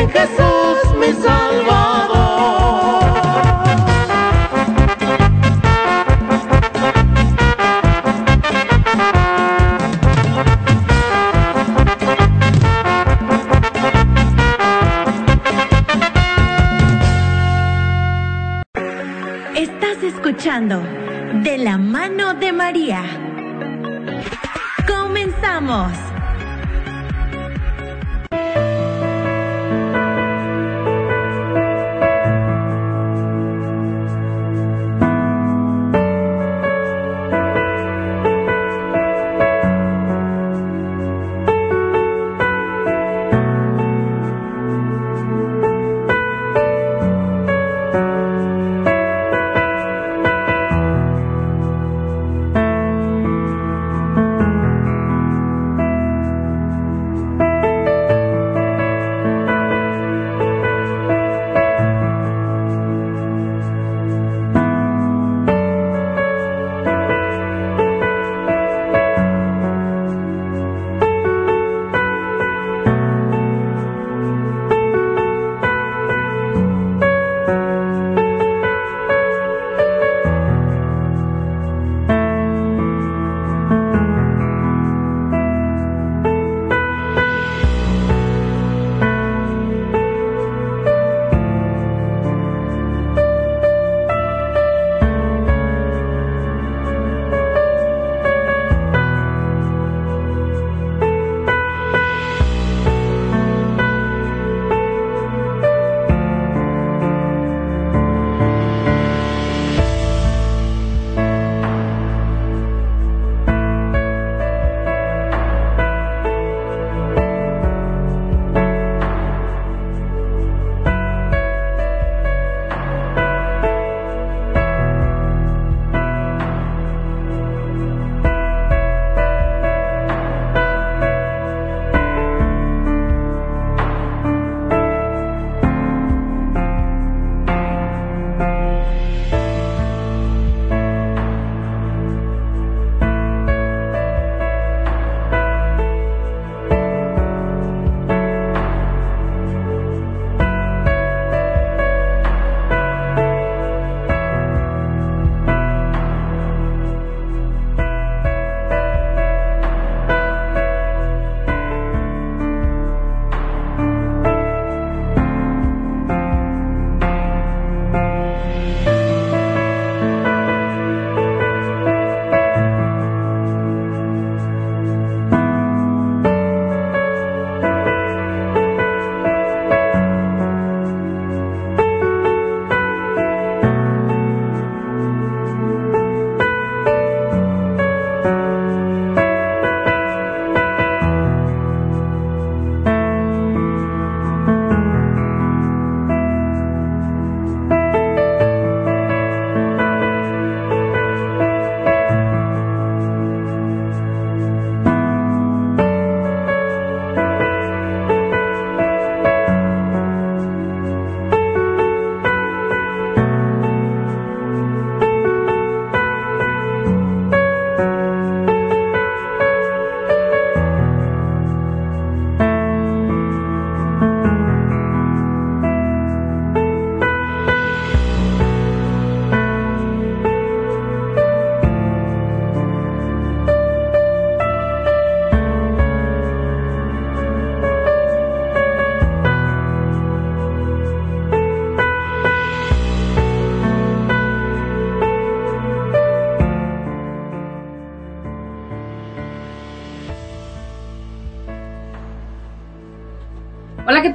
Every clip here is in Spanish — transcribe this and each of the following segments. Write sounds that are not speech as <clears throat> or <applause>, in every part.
Încă să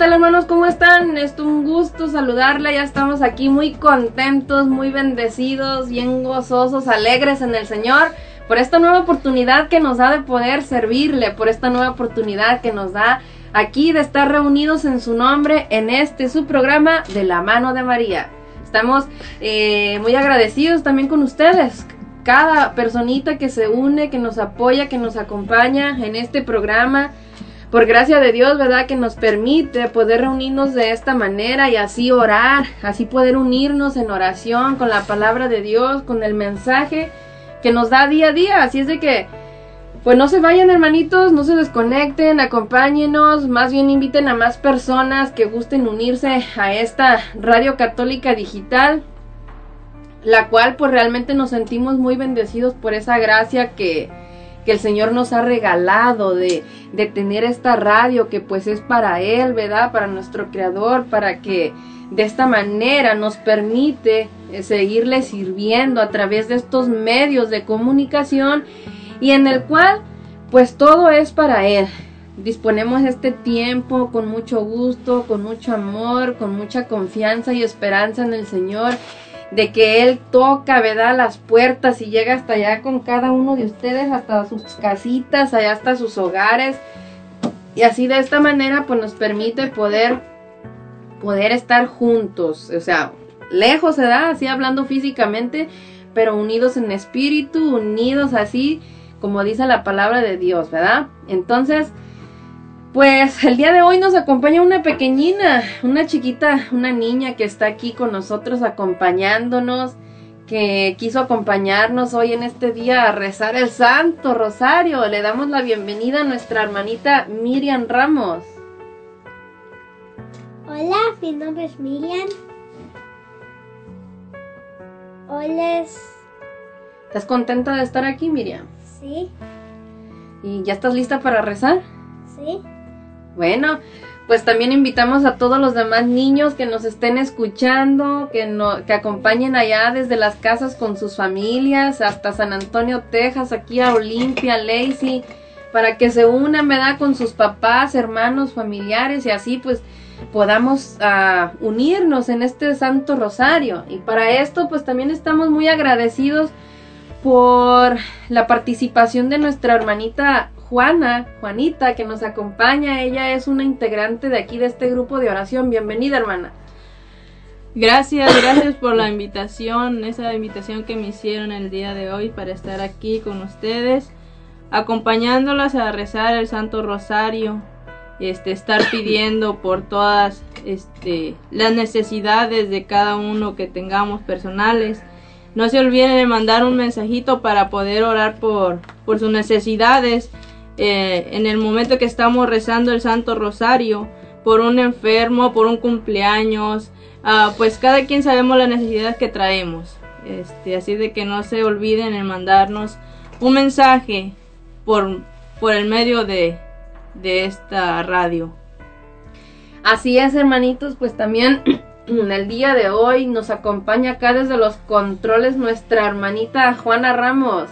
tal hermanos? ¿Cómo están? Es un gusto saludarle, ya estamos aquí muy contentos, muy bendecidos, bien gozosos, alegres en el Señor por esta nueva oportunidad que nos da de poder servirle, por esta nueva oportunidad que nos da aquí de estar reunidos en su nombre en este su programa de la mano de María. Estamos eh, muy agradecidos también con ustedes, cada personita que se une, que nos apoya, que nos acompaña en este programa por gracia de Dios, ¿verdad? Que nos permite poder reunirnos de esta manera y así orar, así poder unirnos en oración con la palabra de Dios, con el mensaje que nos da día a día. Así es de que, pues no se vayan hermanitos, no se desconecten, acompáñenos, más bien inviten a más personas que gusten unirse a esta radio católica digital, la cual pues realmente nos sentimos muy bendecidos por esa gracia que que el Señor nos ha regalado de, de tener esta radio que pues es para Él, ¿verdad? Para nuestro Creador, para que de esta manera nos permite eh, seguirle sirviendo a través de estos medios de comunicación y en el cual pues todo es para Él. Disponemos este tiempo con mucho gusto, con mucho amor, con mucha confianza y esperanza en el Señor de que Él toca, ¿verdad? Las puertas y llega hasta allá con cada uno de ustedes, hasta sus casitas, allá hasta sus hogares. Y así de esta manera, pues nos permite poder, poder estar juntos, o sea, lejos, ¿verdad? Así hablando físicamente, pero unidos en espíritu, unidos así, como dice la palabra de Dios, ¿verdad? Entonces, pues el día de hoy nos acompaña una pequeñina, una chiquita, una niña que está aquí con nosotros acompañándonos, que quiso acompañarnos hoy en este día a rezar el Santo Rosario. Le damos la bienvenida a nuestra hermanita Miriam Ramos. Hola, mi nombre es Miriam. Hola. ¿Estás contenta de estar aquí, Miriam? Sí. ¿Y ya estás lista para rezar? Sí. Bueno, pues también invitamos a todos los demás niños que nos estén escuchando, que, no, que acompañen allá desde las casas con sus familias, hasta San Antonio, Texas, aquí a Olimpia, Lacey, para que se unan, ¿verdad? Con sus papás, hermanos, familiares y así pues podamos uh, unirnos en este Santo Rosario. Y para esto pues también estamos muy agradecidos por la participación de nuestra hermanita Juana, Juanita, que nos acompaña. Ella es una integrante de aquí de este grupo de oración. Bienvenida, hermana. Gracias, gracias por la invitación, esa invitación que me hicieron el día de hoy para estar aquí con ustedes, acompañándolas a rezar el Santo Rosario, este, estar pidiendo por todas este, las necesidades de cada uno que tengamos personales. No se olviden de mandar un mensajito para poder orar por, por sus necesidades eh, en el momento que estamos rezando el Santo Rosario por un enfermo, por un cumpleaños, ah, pues cada quien sabemos la necesidad que traemos. Este, así de que no se olviden en mandarnos un mensaje por, por el medio de, de esta radio. Así es, hermanitos, pues también en el día de hoy nos acompaña acá desde los controles nuestra hermanita Juana Ramos.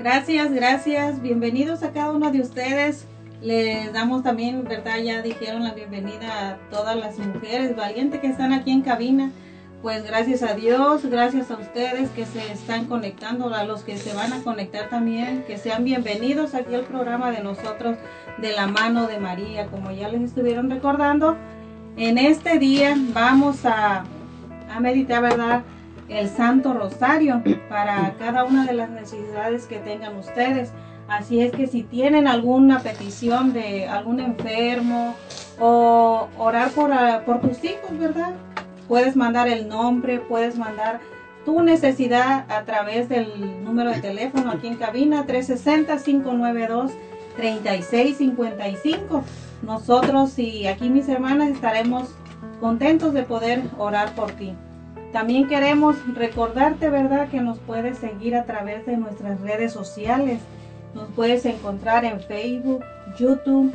Gracias, gracias. Bienvenidos a cada uno de ustedes. Les damos también, ¿verdad? Ya dijeron la bienvenida a todas las mujeres valientes que están aquí en cabina. Pues gracias a Dios, gracias a ustedes que se están conectando, a los que se van a conectar también, que sean bienvenidos aquí al programa de nosotros de la mano de María, como ya les estuvieron recordando. En este día vamos a, a meditar, ¿verdad? El Santo Rosario para cada una de las necesidades que tengan ustedes. Así es que si tienen alguna petición de algún enfermo o orar por, ah, por tus hijos, ¿verdad? Puedes mandar el nombre, puedes mandar tu necesidad a través del número de teléfono aquí en cabina 360-592-3655. Nosotros y aquí mis hermanas estaremos contentos de poder orar por ti. También queremos recordarte, ¿verdad?, que nos puedes seguir a través de nuestras redes sociales. Nos puedes encontrar en Facebook, YouTube,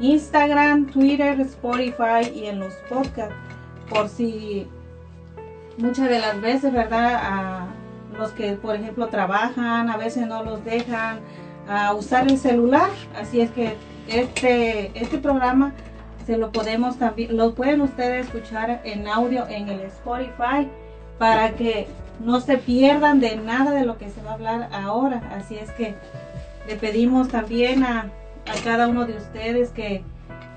Instagram, Twitter, Spotify y en los podcasts. Por si muchas de las veces, ¿verdad?, los que, por ejemplo, trabajan, a veces no los dejan a usar el celular. Así es que este, este programa se lo podemos también, lo pueden ustedes escuchar en audio en el Spotify para que no se pierdan de nada de lo que se va a hablar ahora. Así es que le pedimos también a, a cada uno de ustedes que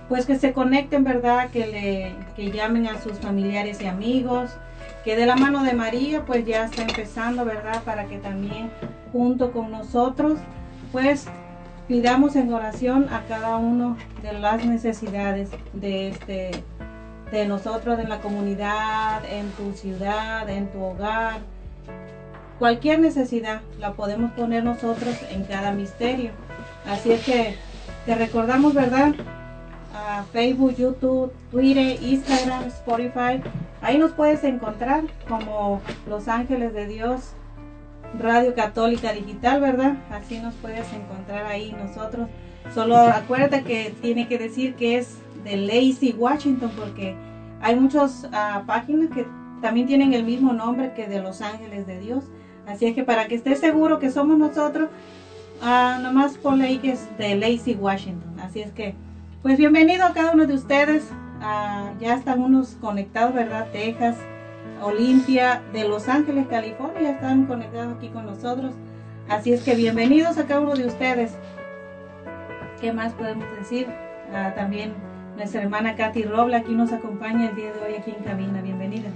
pues que se conecten, ¿verdad? Que le que llamen a sus familiares y amigos, que de la mano de María pues ya está empezando, ¿verdad? Para que también junto con nosotros pues pidamos en oración a cada uno de las necesidades de este de nosotros en la comunidad, en tu ciudad, en tu hogar. Cualquier necesidad la podemos poner nosotros en cada misterio. Así es que te recordamos, ¿verdad? A Facebook, YouTube, Twitter, Instagram, Spotify. Ahí nos puedes encontrar como Los Ángeles de Dios Radio Católica Digital, ¿verdad? Así nos puedes encontrar ahí nosotros. Solo acuérdate que tiene que decir que es de Lacey Washington porque hay muchas ah, páginas que también tienen el mismo nombre que de Los Ángeles de Dios. Así es que para que estés seguro que somos nosotros, uh, nomás ponle ahí que es de Lacey Washington. Así es que, pues bienvenido a cada uno de ustedes. Ah, ya están unos conectados, ¿verdad? Texas, Olimpia de Los Ángeles, California, están conectados aquí con nosotros. Así es que bienvenidos a cada uno de ustedes. ¿Qué más podemos decir? Ah, también nuestra hermana Katy Robla aquí nos acompaña el día de hoy aquí en cabina. Bienvenida.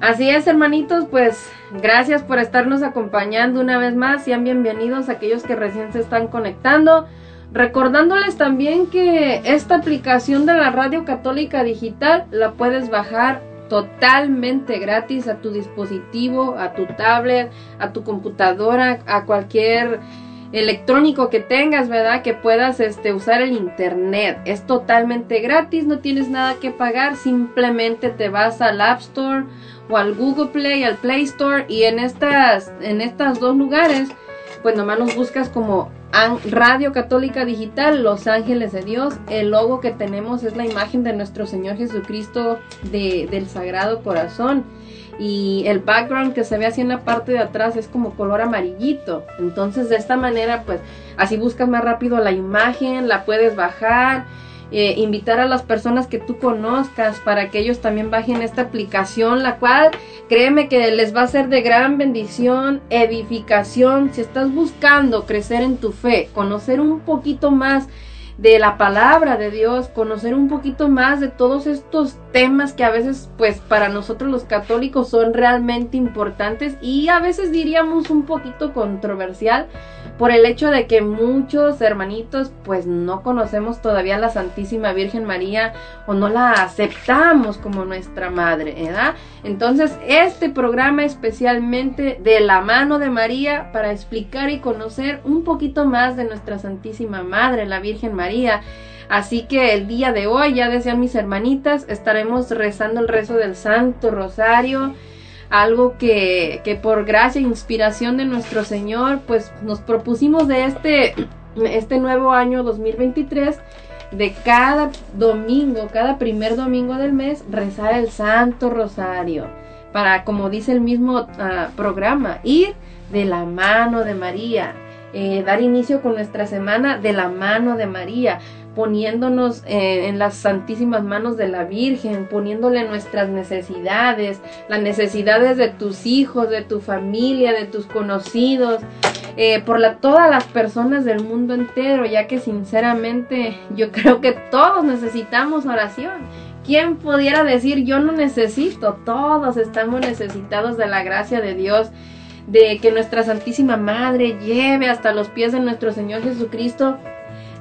Así es, hermanitos, pues gracias por estarnos acompañando una vez más. Sean bienvenidos aquellos que recién se están conectando. Recordándoles también que esta aplicación de la Radio Católica Digital la puedes bajar totalmente gratis a tu dispositivo, a tu tablet, a tu computadora, a cualquier electrónico que tengas, ¿verdad? Que puedas este, usar el internet. Es totalmente gratis, no tienes nada que pagar, simplemente te vas al App Store o al Google Play, al Play Store y en estas en estos dos lugares pues nomás nos buscas como Radio Católica Digital, Los Ángeles de Dios. El logo que tenemos es la imagen de nuestro Señor Jesucristo de, del Sagrado Corazón. Y el background que se ve así en la parte de atrás es como color amarillito. Entonces de esta manera pues así buscas más rápido la imagen, la puedes bajar eh, invitar a las personas que tú conozcas para que ellos también bajen esta aplicación, la cual créeme que les va a ser de gran bendición, edificación. Si estás buscando crecer en tu fe, conocer un poquito más de la palabra de Dios, conocer un poquito más de todos estos temas que a veces pues para nosotros los católicos son realmente importantes y a veces diríamos un poquito controversial por el hecho de que muchos hermanitos pues no conocemos todavía a la Santísima Virgen María o no la aceptamos como nuestra madre, ¿verdad? Entonces este programa especialmente de la mano de María para explicar y conocer un poquito más de nuestra Santísima Madre, la Virgen María. Así que el día de hoy, ya decían mis hermanitas, estaremos rezando el rezo del Santo Rosario algo que, que por gracia e inspiración de nuestro Señor, pues nos propusimos de este, este nuevo año 2023 de cada domingo, cada primer domingo del mes, rezar el Santo Rosario. Para, como dice el mismo ah, programa, ir de la mano de María. Eh, dar inicio con nuestra semana de la mano de María poniéndonos eh, en las santísimas manos de la Virgen, poniéndole nuestras necesidades, las necesidades de tus hijos, de tu familia, de tus conocidos, eh, por todas las personas del mundo entero, ya que sinceramente yo <laughs> creo que todos necesitamos oración. ¿Quién pudiera decir yo no necesito? Todos estamos necesitados de la gracia de Dios de que nuestra Santísima Madre lleve hasta los pies de nuestro Señor Jesucristo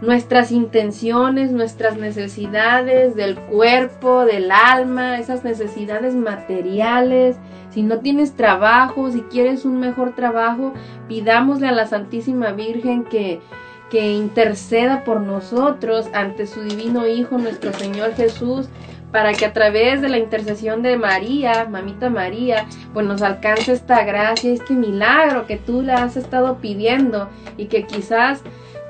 nuestras intenciones, nuestras necesidades del cuerpo, del alma, esas necesidades materiales. Si no tienes trabajo, si quieres un mejor trabajo, pidámosle a la Santísima Virgen que, que interceda por nosotros ante su divino Hijo, nuestro Señor Jesús, para que a través de la intercesión de María, mamita María, pues nos alcance esta gracia, este milagro que tú le has estado pidiendo y que quizás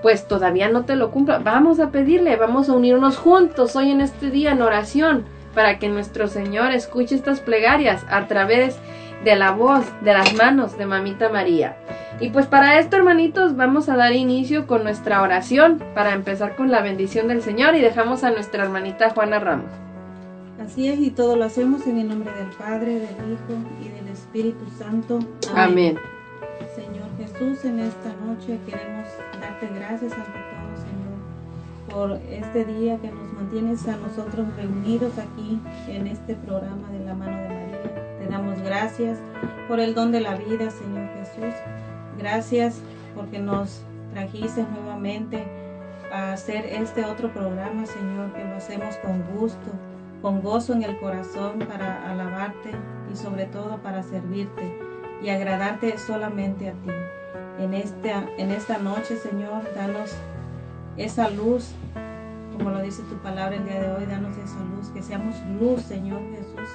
pues todavía no te lo cumpla. Vamos a pedirle, vamos a unirnos juntos hoy en este día en oración para que nuestro Señor escuche estas plegarias a través de la voz, de las manos de Mamita María. Y pues para esto, hermanitos, vamos a dar inicio con nuestra oración para empezar con la bendición del Señor y dejamos a nuestra hermanita Juana Ramos. Así es, y todo lo hacemos en el nombre del Padre, del Hijo y del Espíritu Santo. Amén. Señor Jesús, en esta noche queremos darte gracias ante todo, Señor, por este día que nos mantienes a nosotros reunidos aquí en este programa de la mano de María. Te damos gracias por el don de la vida, Señor Jesús. Gracias porque nos trajiste nuevamente a hacer este otro programa, Señor, que lo hacemos con gusto, con gozo en el corazón para alabarte y sobre todo para servirte y agradarte solamente a ti. En esta, en esta noche, Señor, danos esa luz, como lo dice tu palabra el día de hoy, danos esa luz, que seamos luz, Señor Jesús,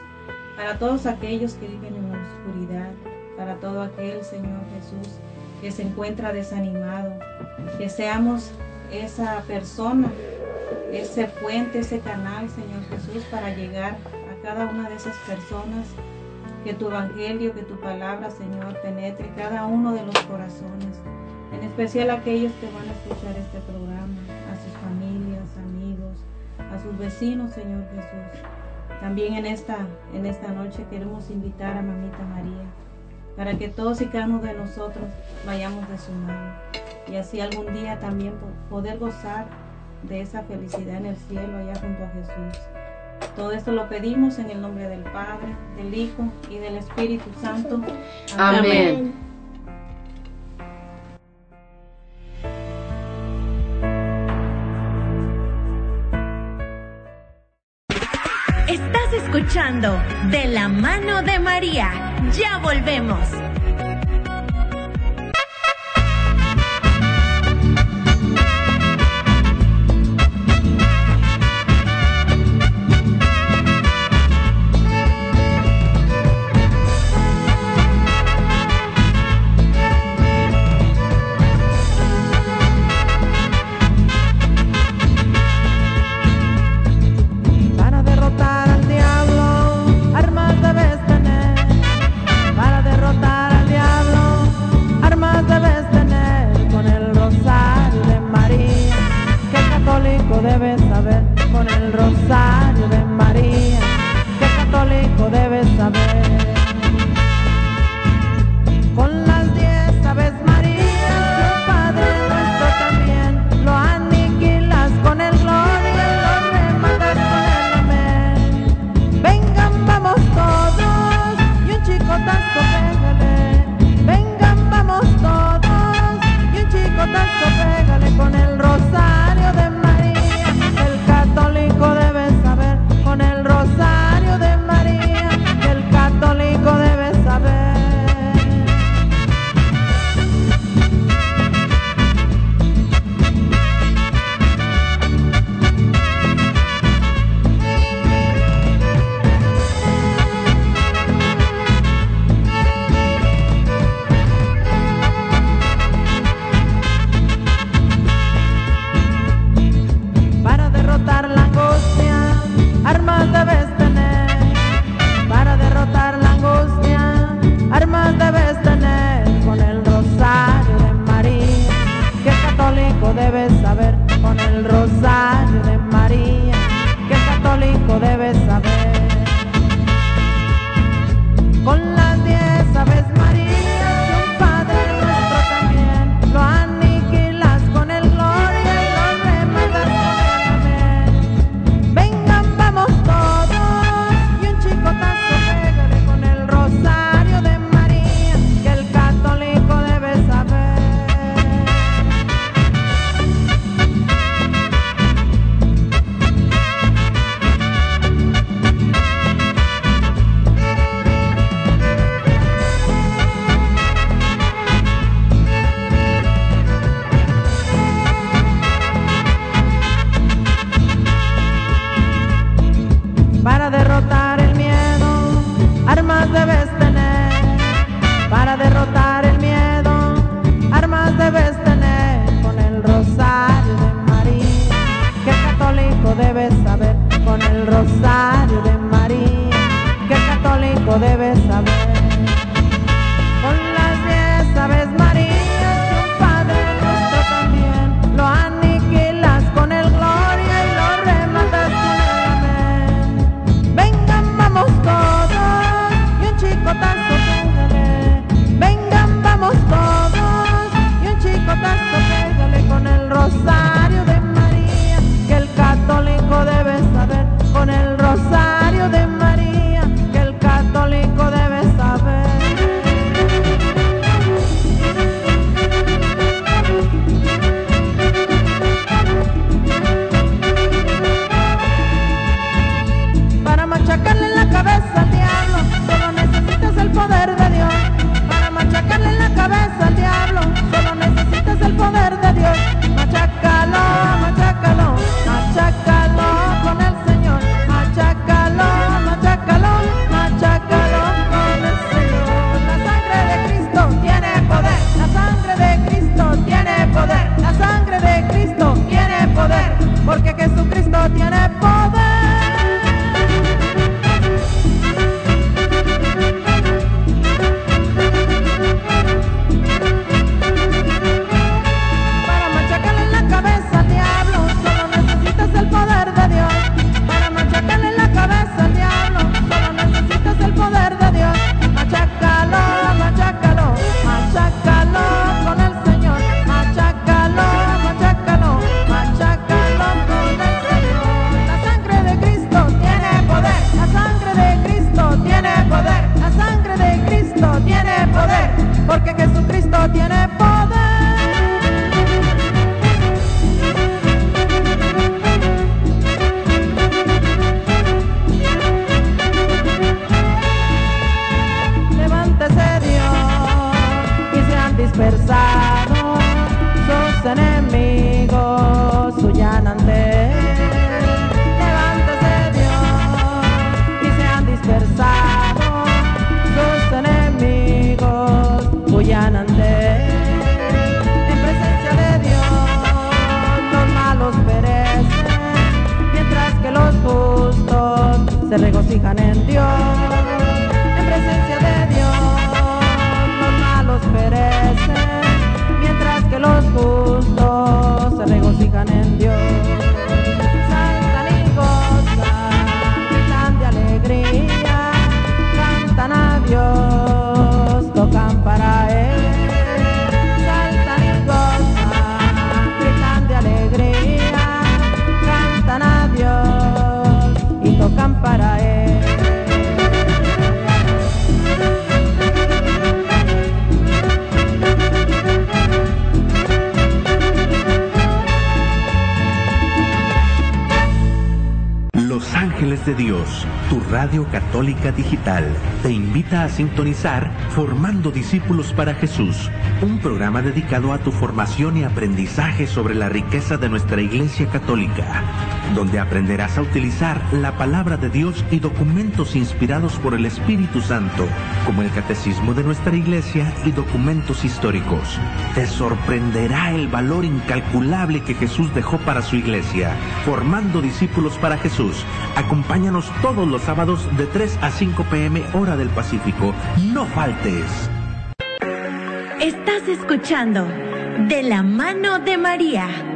para todos aquellos que viven en la oscuridad, para todo aquel, Señor Jesús, que se encuentra desanimado, que seamos esa persona, ese puente, ese canal, Señor Jesús, para llegar a cada una de esas personas, que tu evangelio, que tu palabra, Señor, penetre cada uno de los corazones, en especial aquellos que van a escuchar este programa, a sus familias, amigos, a sus vecinos, Señor Jesús. También en esta, en esta noche queremos invitar a Mamita María para que todos y cada uno de nosotros vayamos de su mano. Y así algún día también poder gozar de esa felicidad en el cielo allá junto a Jesús. Todo esto lo pedimos en el nombre del Padre, del Hijo y del Espíritu Santo. Amén. Estás escuchando De la mano de María. Ya volvemos. A sintonizar Formando Discípulos para Jesús, un programa dedicado a tu formación y aprendizaje sobre la riqueza de nuestra Iglesia Católica, donde aprenderás a utilizar la palabra de Dios y documentos inspirados por el Espíritu Santo, como el Catecismo de nuestra Iglesia y documentos históricos. Te sorprenderá el valor incalculable que Jesús dejó para su Iglesia, formando discípulos para Jesús. Acompáñanos todos los sábados de 3 a 5 pm hora del Pacífico. No faltes. Estás escuchando De la mano de María.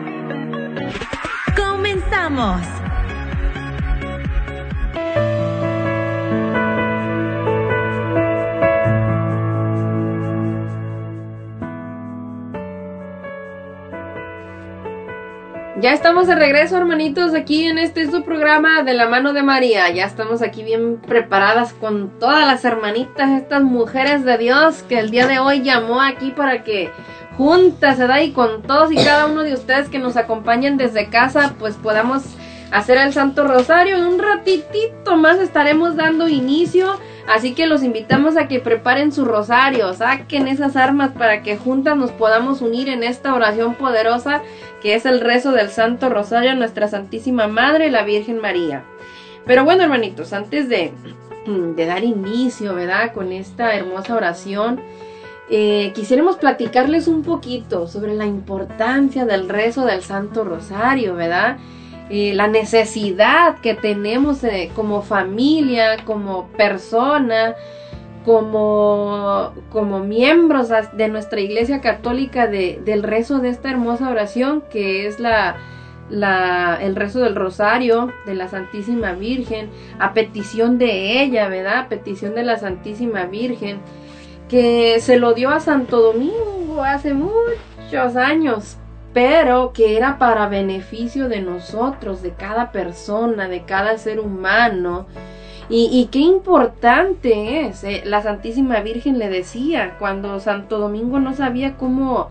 Ya estamos de regreso, hermanitos, aquí en este su programa de la mano de María. Ya estamos aquí bien preparadas con todas las hermanitas, estas mujeres de Dios que el día de hoy llamó aquí para que juntas, ¿verdad? Y con todos y cada uno de ustedes que nos acompañen desde casa, pues podamos hacer el Santo Rosario. En un ratitito más estaremos dando inicio. Así que los invitamos a que preparen su rosario, saquen esas armas para que juntas nos podamos unir en esta oración poderosa que es el rezo del Santo Rosario a Nuestra Santísima Madre, la Virgen María. Pero bueno, hermanitos, antes de, de dar inicio, ¿verdad? Con esta hermosa oración, eh, quisiéramos platicarles un poquito sobre la importancia del rezo del Santo Rosario, ¿verdad? Eh, la necesidad que tenemos eh, como familia, como persona, como, como miembros de nuestra Iglesia Católica de, del rezo de esta hermosa oración que es la, la, el rezo del Rosario de la Santísima Virgen, a petición de ella, ¿verdad? A petición de la Santísima Virgen, que se lo dio a Santo Domingo hace muchos años, pero que era para beneficio de nosotros, de cada persona, de cada ser humano. Y, qué importante es. eh, La Santísima Virgen le decía cuando Santo Domingo no sabía cómo,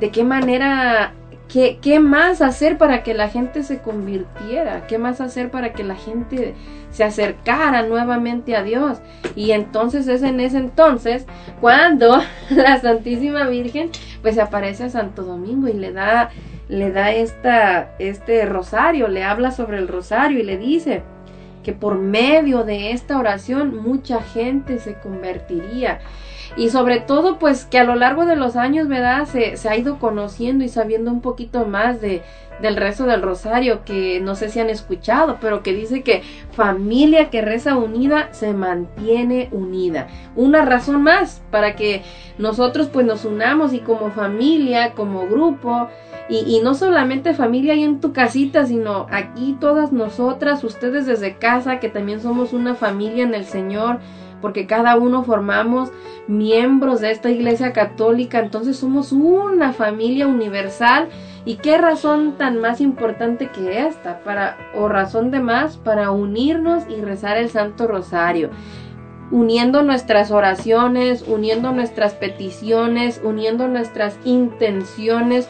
de qué manera, qué, más hacer para que la gente se convirtiera, qué más hacer para que la gente se acercara nuevamente a Dios. Y entonces es en ese entonces cuando <laughs> la Santísima Virgen pues aparece a Santo Domingo y le da le da esta este rosario, le habla sobre el rosario y le dice que por medio de esta oración mucha gente se convertiría. Y sobre todo, pues que a lo largo de los años, ¿verdad? Se, se ha ido conociendo y sabiendo un poquito más de, del rezo del rosario, que no sé si han escuchado, pero que dice que familia que reza unida se mantiene unida. Una razón más para que nosotros pues nos unamos y como familia, como grupo, y, y, no solamente familia ahí en tu casita, sino aquí todas nosotras, ustedes desde casa, que también somos una familia en el Señor, porque cada uno formamos miembros de esta iglesia católica, entonces somos una familia universal. ¿Y qué razón tan más importante que esta? Para, o razón de más para unirnos y rezar el Santo Rosario. uniendo nuestras oraciones, uniendo nuestras peticiones, uniendo nuestras intenciones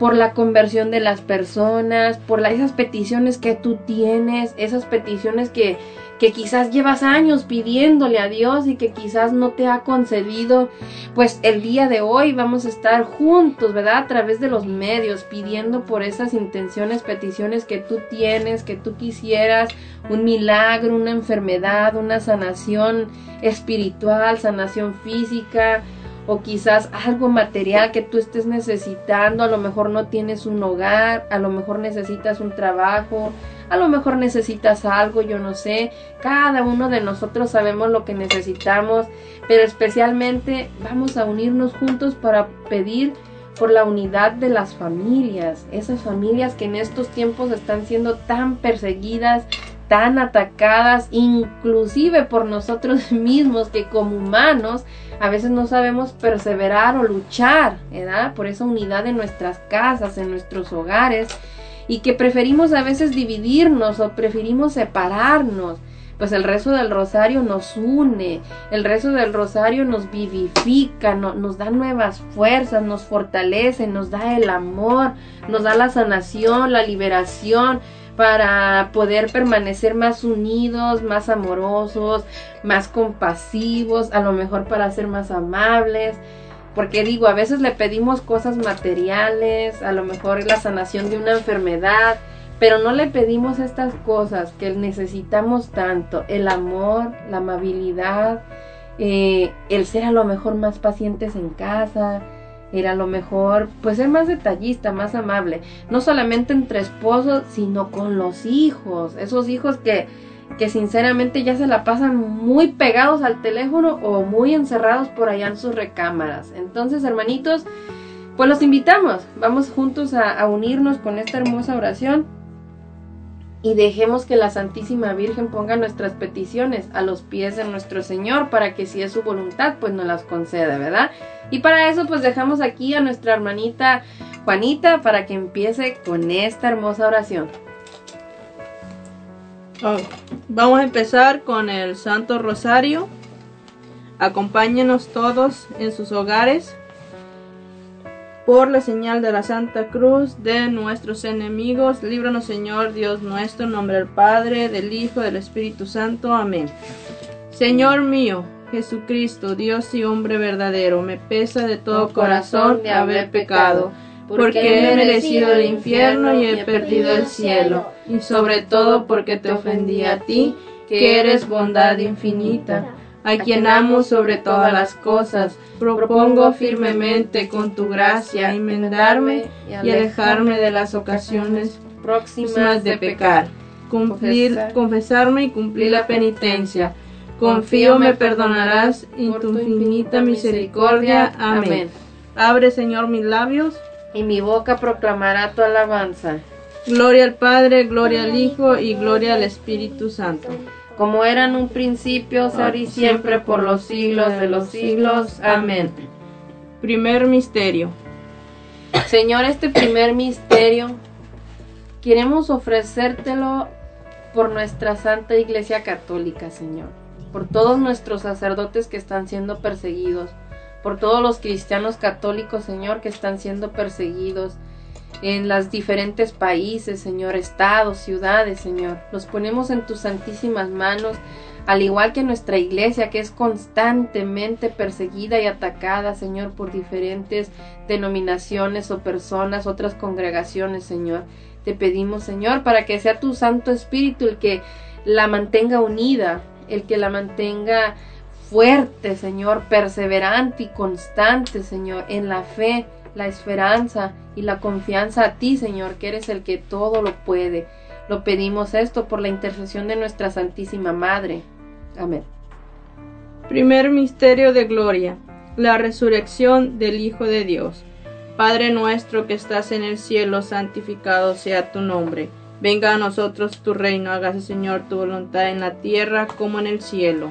por la conversión de las personas, por la- esas peticiones que tú tienes, esas peticiones que, que quizás llevas años pidiéndole a Dios y que quizás no te ha concedido, pues el día de hoy vamos a estar juntos, ¿verdad? A través de los medios, pidiendo por esas intenciones, peticiones que tú tienes, que tú quisieras, un milagro, una enfermedad, una sanación espiritual, sanación física, o quizás algo material que tú estés necesitando, a lo mejor no tienes un hogar, a lo mejor necesitas un trabajo, a lo mejor necesitas algo, yo no sé, cada uno de nosotros sabemos lo que necesitamos, pero especialmente vamos a unirnos juntos para pedir por la unidad de las familias, esas familias que en estos tiempos están siendo tan perseguidas, tan atacadas, inclusive por nosotros <laughs> mismos, que como humanos a veces no sabemos perseverar o luchar, ¿verdad? Por esa unidad en nuestras casas, en nuestros hogares, y que preferimos a veces dividirnos o preferimos separarnos. Pues el rezo del rosario nos une, el rezo del rosario nos vivifica, no- nos da nuevas fuerzas, nos fortalece, nos da el amor, nos da la sanación, la liberación para poder permanecer más unidos, más amorosos, más compasivos, a lo mejor para ser más amables. Porque digo, a veces le pedimos cosas materiales, a lo mejor la sanación de una enfermedad, pero no le pedimos estas cosas que necesitamos tanto, el amor, la amabilidad, eh, el ser a lo mejor más pacientes en casa, el a lo mejor pues ser más detallista, más amable, no solamente entre esposos, sino con los hijos, esos hijos que, que sinceramente ya se la pasan muy pegados al teléfono o muy encerrados por allá en sus recámaras. Entonces, hermanitos, pues los invitamos, vamos juntos a, unirnos con esta hermosa oración y dejemos que la Santísima Virgen ponga nuestras peticiones a los pies de nuestro Señor para que si es su voluntad, pues nos las conceda, ¿verdad? Y para eso, pues dejamos aquí a nuestra hermanita Juanita para que empiece con esta hermosa oración. Vamos a empezar con el Santo Rosario. Acompáñenos todos en sus hogares por la señal de la Santa Cruz de nuestros enemigos. Líbranos, Señor Dios nuestro, en nombre del Padre, del Hijo, del Espíritu Santo. Amén. Señor mío, Jesucristo, Dios y hombre verdadero, me pesa de todo corazón de haber pecado, porque he merecido el infierno y he perdido el cielo, y sobre todo porque te ofendí a ti, que eres bondad infinita, a quien amo sobre todas las cosas. Propongo firmemente con tu gracia enmendarme y alejarme de las ocasiones próximas de pecar, cumplir, confesar- confesarme y cumplir la penitencia. Confío me perdonarás en tu infinita misericordia. Amén. Abre, Señor, mis labios. Y mi boca proclamará tu alabanza, Gloria al Padre, gloria al Hijo y gloria al Espíritu Santo. como era en un principio, ahora y siempre, por los siglos de los siglos. Amén. Primer misterio. Señor, este primer misterio queremos ofrecértelo por nuestra Santa Iglesia Católica, Señor, por todos nuestros sacerdotes que están siendo perseguidos, por todos los cristianos católicos, Señor, que están siendo perseguidos en los diferentes países, Señor, estados, ciudades, Señor. Los ponemos en tus santísimas manos, al igual que nuestra iglesia, que es constantemente perseguida y atacada, Señor, por diferentes denominaciones o personas, otras congregaciones, Señor. Te pedimos, Señor, para que sea tu Santo Espíritu el que la mantenga unida, el que la mantenga fuerte, Señor, perseverante y constante, Señor, en la fe, la esperanza y la confianza a ti, Señor, que eres el que todo lo puede. Lo pedimos esto por la intercesión de nuestra Santísima Madre. Amén. Primer misterio de gloria. La resurrección del Hijo de Dios. Padre nuestro que estás en el cielo, santificado sea tu nombre. Venga a nosotros tu reino, hágase Señor tu voluntad en la tierra como en el cielo.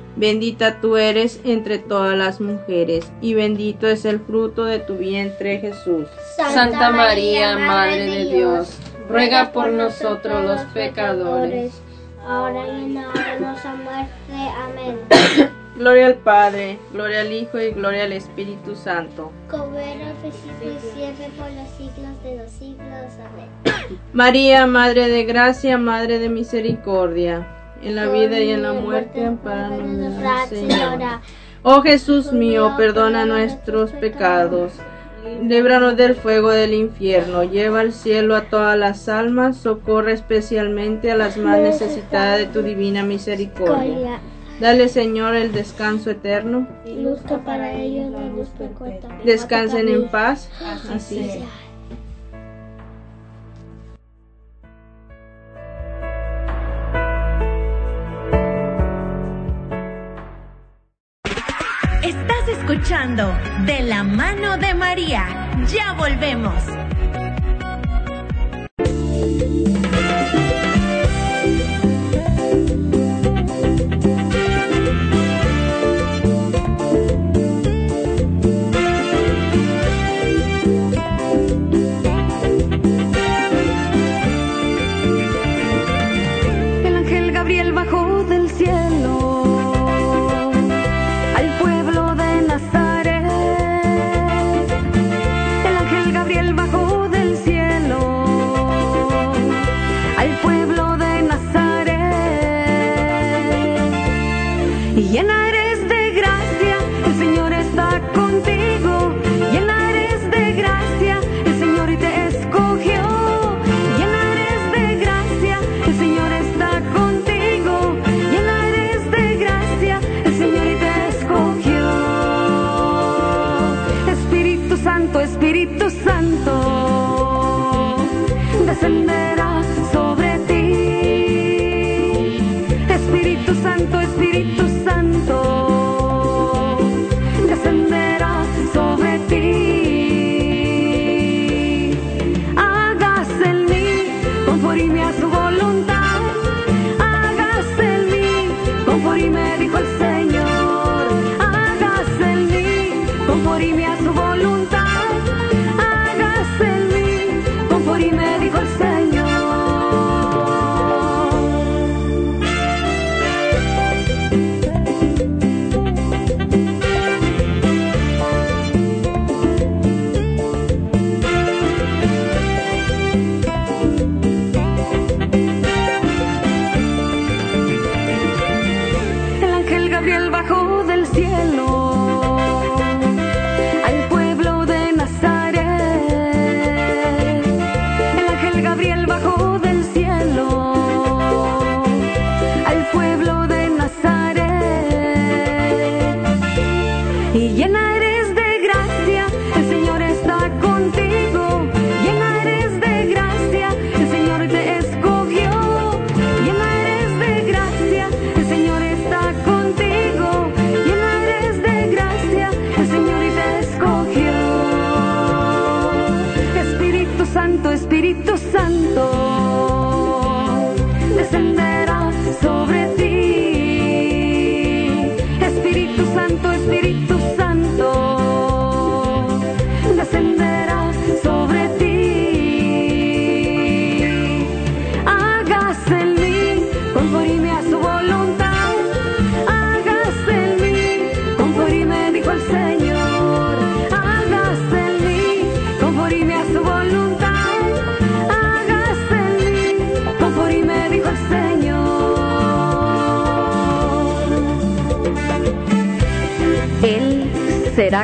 Bendita tú eres entre todas las mujeres, y bendito es el fruto de tu vientre Jesús. Santa María, Madre de Dios, ruega por nosotros los pecadores, ahora y en la hora de nuestra muerte. Amén. <coughs> Gloria al Padre, gloria al Hijo y gloria al Espíritu Santo. Como era al principio y siempre por los siglos de los siglos. Amén. <coughs> María, Madre de Gracia, Madre de Misericordia, en la vida y en la muerte, amparanos, Señor. Señora. Oh Jesús mío, perdona nuestros pecados. Líbranos del fuego del infierno, lleva al cielo a todas las almas, socorre especialmente a las más necesitadas de tu divina misericordia. Dale, Señor, el descanso eterno. Luzca para ellos la luz. Descansen en paz. Así sea. De la mano de María. Ya volvemos.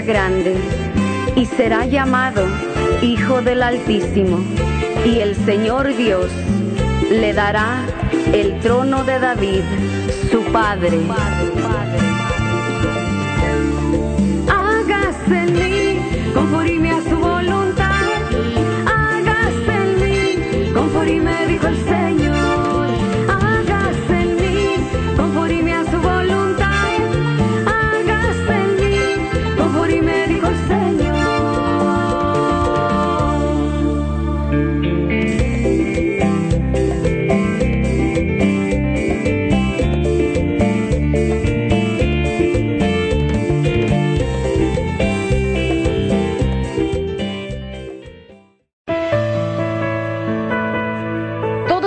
Grande y será llamado Hijo del Altísimo, y el Señor Dios le dará el trono de David, su padre. Hágase en mí conforme a su voluntad. Hágase en mí conforme dijo el Señor.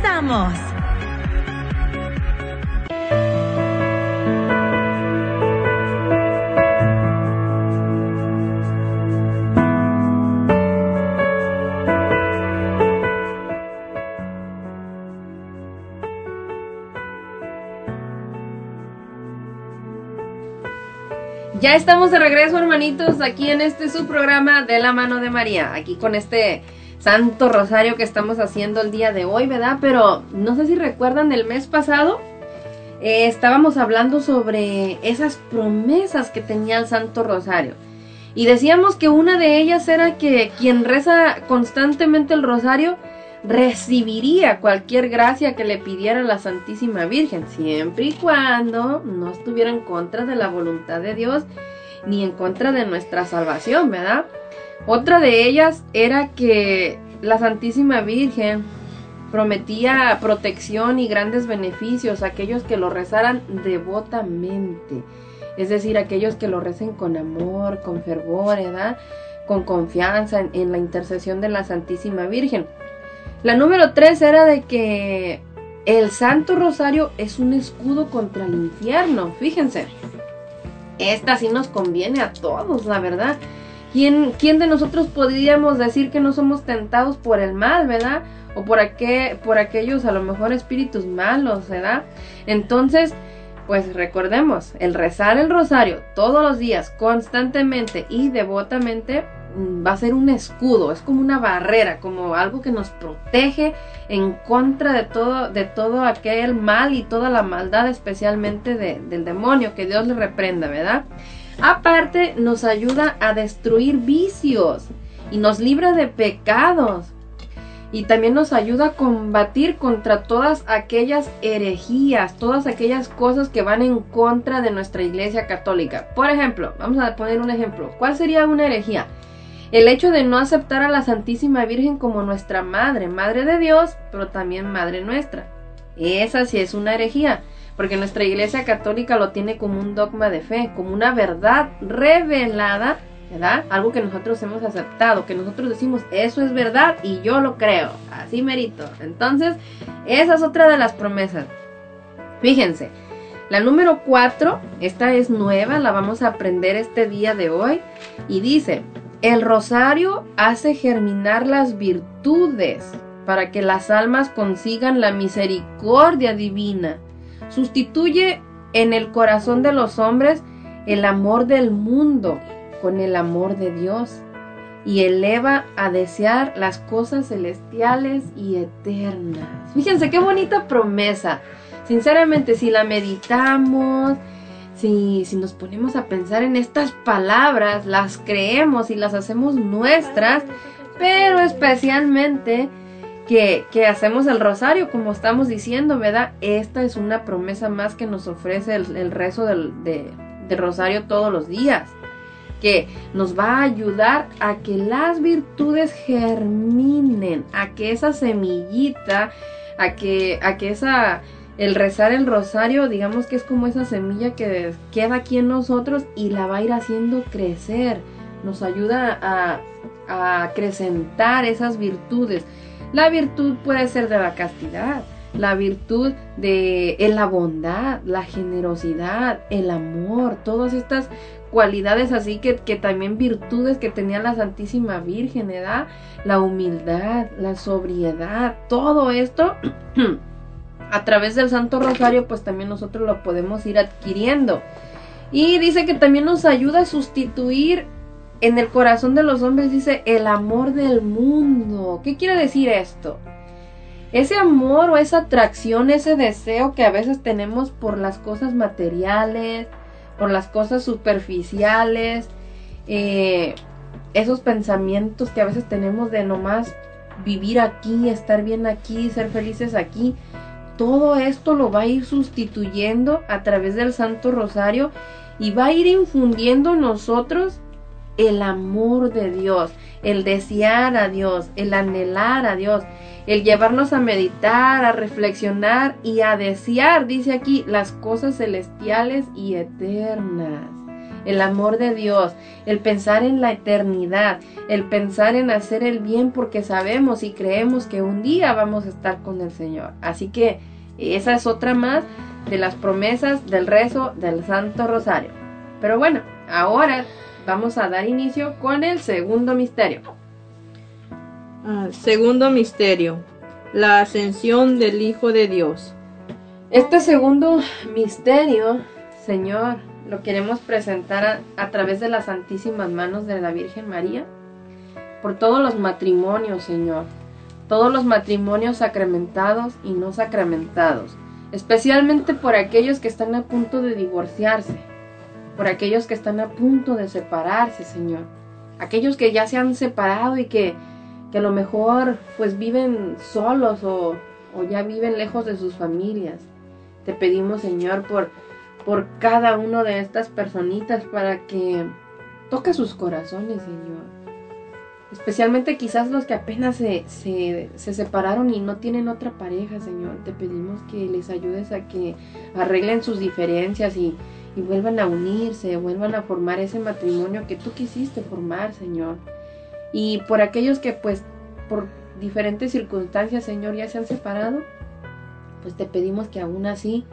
Comenzamos. Ya estamos de regreso, hermanitos, aquí en este su programa de la mano de María, aquí con este Santo Rosario que estamos haciendo el día de hoy, ¿verdad? Pero no sé si recuerdan el mes pasado, eh, estábamos hablando sobre esas promesas que tenía el Santo Rosario. Y decíamos que una de ellas era que quien reza constantemente el rosario recibiría cualquier gracia que le pidiera la Santísima Virgen, siempre y cuando no estuviera en contra de la voluntad de Dios ni en contra de nuestra salvación, ¿verdad? Otra de ellas era que la Santísima Virgen prometía protección y grandes beneficios a aquellos que lo rezaran devotamente. Es decir, aquellos que lo recen con amor, con fervor, ¿verdad? con confianza en, en la intercesión de la Santísima Virgen. La número tres era de que el Santo Rosario es un escudo contra el infierno. Fíjense, esta sí nos conviene a todos, la verdad. ¿Quién, ¿Quién de nosotros podríamos decir que no somos tentados por el mal, verdad? O por, aquel, aquellos a lo mejor espíritus malos, ¿verdad? Entonces, pues recordemos, el rezar el rosario todos los días, constantemente y devotamente, mm, va a ser un escudo, es como una barrera, como algo que nos protege en contra de todo, de todo aquel mal y toda la maldad, especialmente de- del demonio, que Dios le reprenda, ¿verdad? Aparte, nos ayuda a destruir vicios y nos libra de pecados. Y también nos ayuda a combatir contra todas aquellas herejías, todas aquellas cosas que van en contra de nuestra iglesia católica. Por ejemplo, vamos a poner un ejemplo. ¿Cuál sería una herejía? El hecho de no aceptar a la Santísima Virgen como nuestra madre, madre de Dios, pero también madre nuestra. Esa sí es una herejía, porque nuestra iglesia católica lo tiene como un dogma de fe, como una verdad revelada, ¿verdad? Algo que nosotros hemos aceptado, que nosotros decimos, eso es verdad y yo lo creo, así merito. Entonces, esa es otra de las promesas. Fíjense, la número 4, esta es nueva, la vamos a aprender este día de hoy, y dice, el rosario hace germinar las virtudes para que las almas consigan la misericordia divina. Sustituye en el corazón de los hombres el amor del mundo con el amor de Dios y eleva a desear las cosas celestiales y eternas. Fíjense qué bonita promesa. Sinceramente, si la meditamos, si, si nos ponemos a pensar en estas palabras, las creemos y las hacemos nuestras, pero especialmente que, hacemos el rosario, como estamos diciendo, ¿verdad? Esta es una promesa más que nos ofrece el, rezo del, de, del rosario todos los días que nos va a ayudar a que las virtudes germinen, a que esa semillita, a que, a que esa, el rezar el rosario, digamos que es como esa semilla que queda aquí en nosotros y la va a ir haciendo crecer, nos ayuda a, a acrecentar esas virtudes. La virtud puede ser de la castidad, la virtud de en la bondad, la generosidad, el amor, todas estas cualidades así que, que también virtudes que tenía la Santísima Virgen, ¿verdad? La humildad, la sobriedad, todo esto <clears throat> a través del Santo Rosario pues también nosotros lo podemos ir adquiriendo. Y dice que también nos ayuda a sustituir en el corazón de los hombres, dice, el amor del mundo. ¿Qué quiere decir esto? Ese amor o esa atracción, ese deseo que a veces tenemos por las cosas materiales, por las cosas superficiales, eh, esos pensamientos que a veces tenemos de nomás vivir aquí, estar bien aquí, ser felices aquí, todo esto lo va a ir sustituyendo a través del Santo Rosario y va a ir infundiendo en nosotros el amor de Dios, el desear a Dios, el anhelar a Dios, el llevarnos a meditar, a reflexionar y a desear, dice aquí, las cosas celestiales y eternas. El amor de Dios, el pensar en la eternidad, el pensar en hacer el bien porque sabemos y creemos que un día vamos a estar con el Señor. Así que esa es otra más de las promesas del rezo del Santo Rosario. Pero bueno, ahora vamos a dar inicio con el segundo misterio. Ah, segundo misterio, la ascensión del Hijo de Dios. Este segundo misterio, Señor, lo queremos presentar a, a, través de las santísimas manos de la Virgen María, por todos los matrimonios, Señor, todos los matrimonios sacramentados y no sacramentados, especialmente por aquellos que están a punto de divorciarse, por aquellos que están a punto de separarse, Señor, aquellos que ya se han separado y que, que a lo mejor pues viven solos o, o ya viven lejos de sus familias. Te pedimos, Señor, por, por cada uno de estas personitas para que toque sus corazones, Señor. especialmente quizás los que apenas se, se, se separaron y no tienen otra pareja, Señor. Te pedimos que les ayudes a que arreglen sus diferencias y, y vuelvan a unirse, vuelvan a formar ese matrimonio que tú quisiste formar, Señor. Y por aquellos que pues por diferentes circunstancias, Señor, ya se han separado, pues te pedimos que aún así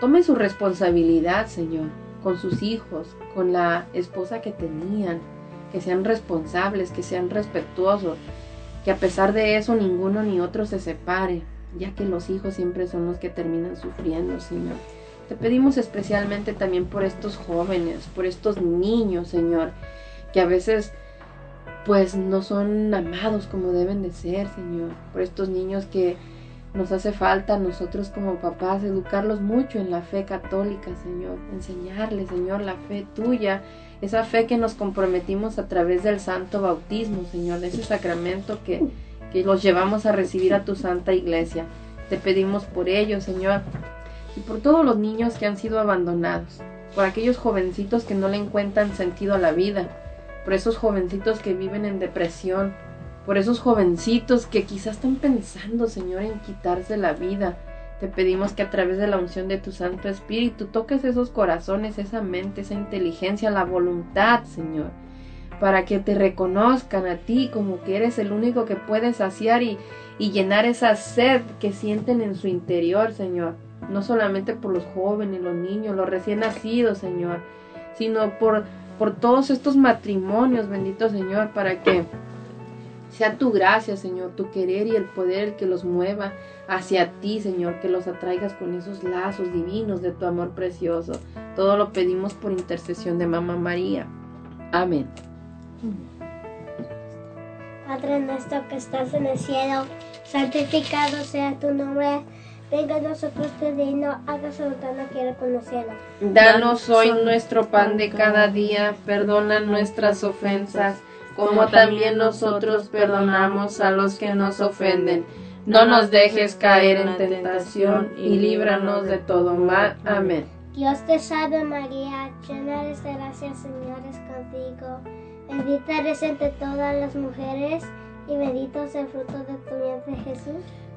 tomen su responsabilidad, Señor, con sus hijos, con la esposa que tenían, que sean responsables, que sean respetuosos, que a pesar de eso ninguno ni otro se separe, ya que los hijos siempre son los que terminan sufriendo, Señor. Te pedimos especialmente también por estos jóvenes, por estos niños, Señor, que a veces pues no son amados como deben de ser, Señor, por estos niños que nos hace falta a nosotros como papás educarlos mucho en la fe católica, Señor, enseñarles, Señor, la fe tuya, esa fe que nos comprometimos a través del santo bautismo, Señor, de ese sacramento que, que los llevamos a recibir a tu santa iglesia. Te pedimos por ellos, Señor, y por todos los niños que han sido abandonados, por aquellos jovencitos que no le encuentran sentido a la vida, por esos jovencitos que viven en depresión, por esos jovencitos que quizás están pensando, Señor, en quitarse la vida. Te pedimos que a través de la unción de tu Santo Espíritu toques esos corazones, esa mente, esa inteligencia, la voluntad, Señor, para que te reconozcan a ti como que eres el único que puedes saciar y, y llenar esa sed que sienten en su interior, Señor. No solamente por los jóvenes, los niños, los recién nacidos, Señor, sino por, por todos estos matrimonios, bendito Señor, para que sea tu gracia, Señor, tu querer y el poder que los mueva hacia ti, Señor, que los atraigas con esos lazos divinos de tu amor precioso. Todo lo pedimos por intercesión de Mamá María. Amén. Padre nuestro que estás en el cielo, santificado sea tu nombre. Venga a nosotros tu reino, hágase voluntad aquí en el cielo. Danos hoy nuestro pan de cada día, perdona nuestras ofensas, como también nosotros perdonamos a los que nos ofenden. No nos dejes caer en tentación y líbranos de todo mal. Amén. Dios te salve María, llena eres de gracia, Señor es contigo. Bendita eres entre todas las mujeres y bendito es el fruto de tu vientre Jesús.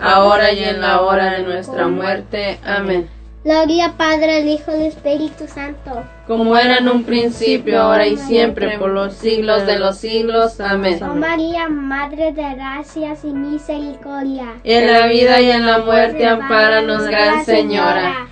ahora y en la hora de nuestra muerte. Amén. Gloria Padre, al Hijo y al Espíritu Santo. Como era en un principio, ahora y siempre, por los siglos de los siglos. Amén. Oh María, Madre de gracias y misericordia. En la vida y en la muerte, ampáranos, Gran Señora.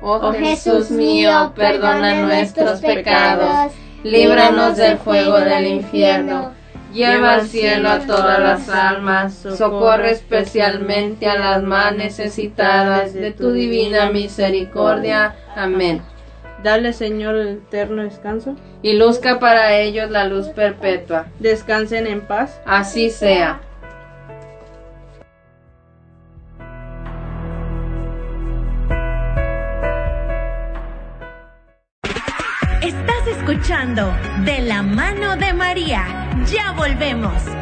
Oh Jesús mío, perdona nuestros pecados, líbranos del fuego del infierno, lleva al cielo a todas las almas, socorre especialmente a las más necesitadas de tu divina misericordia. Amén. Dale, Señor, el eterno descanso. Y luzca para ellos la luz perpetua. Descansen en paz. Así sea. De la mano de María. Ya volvemos.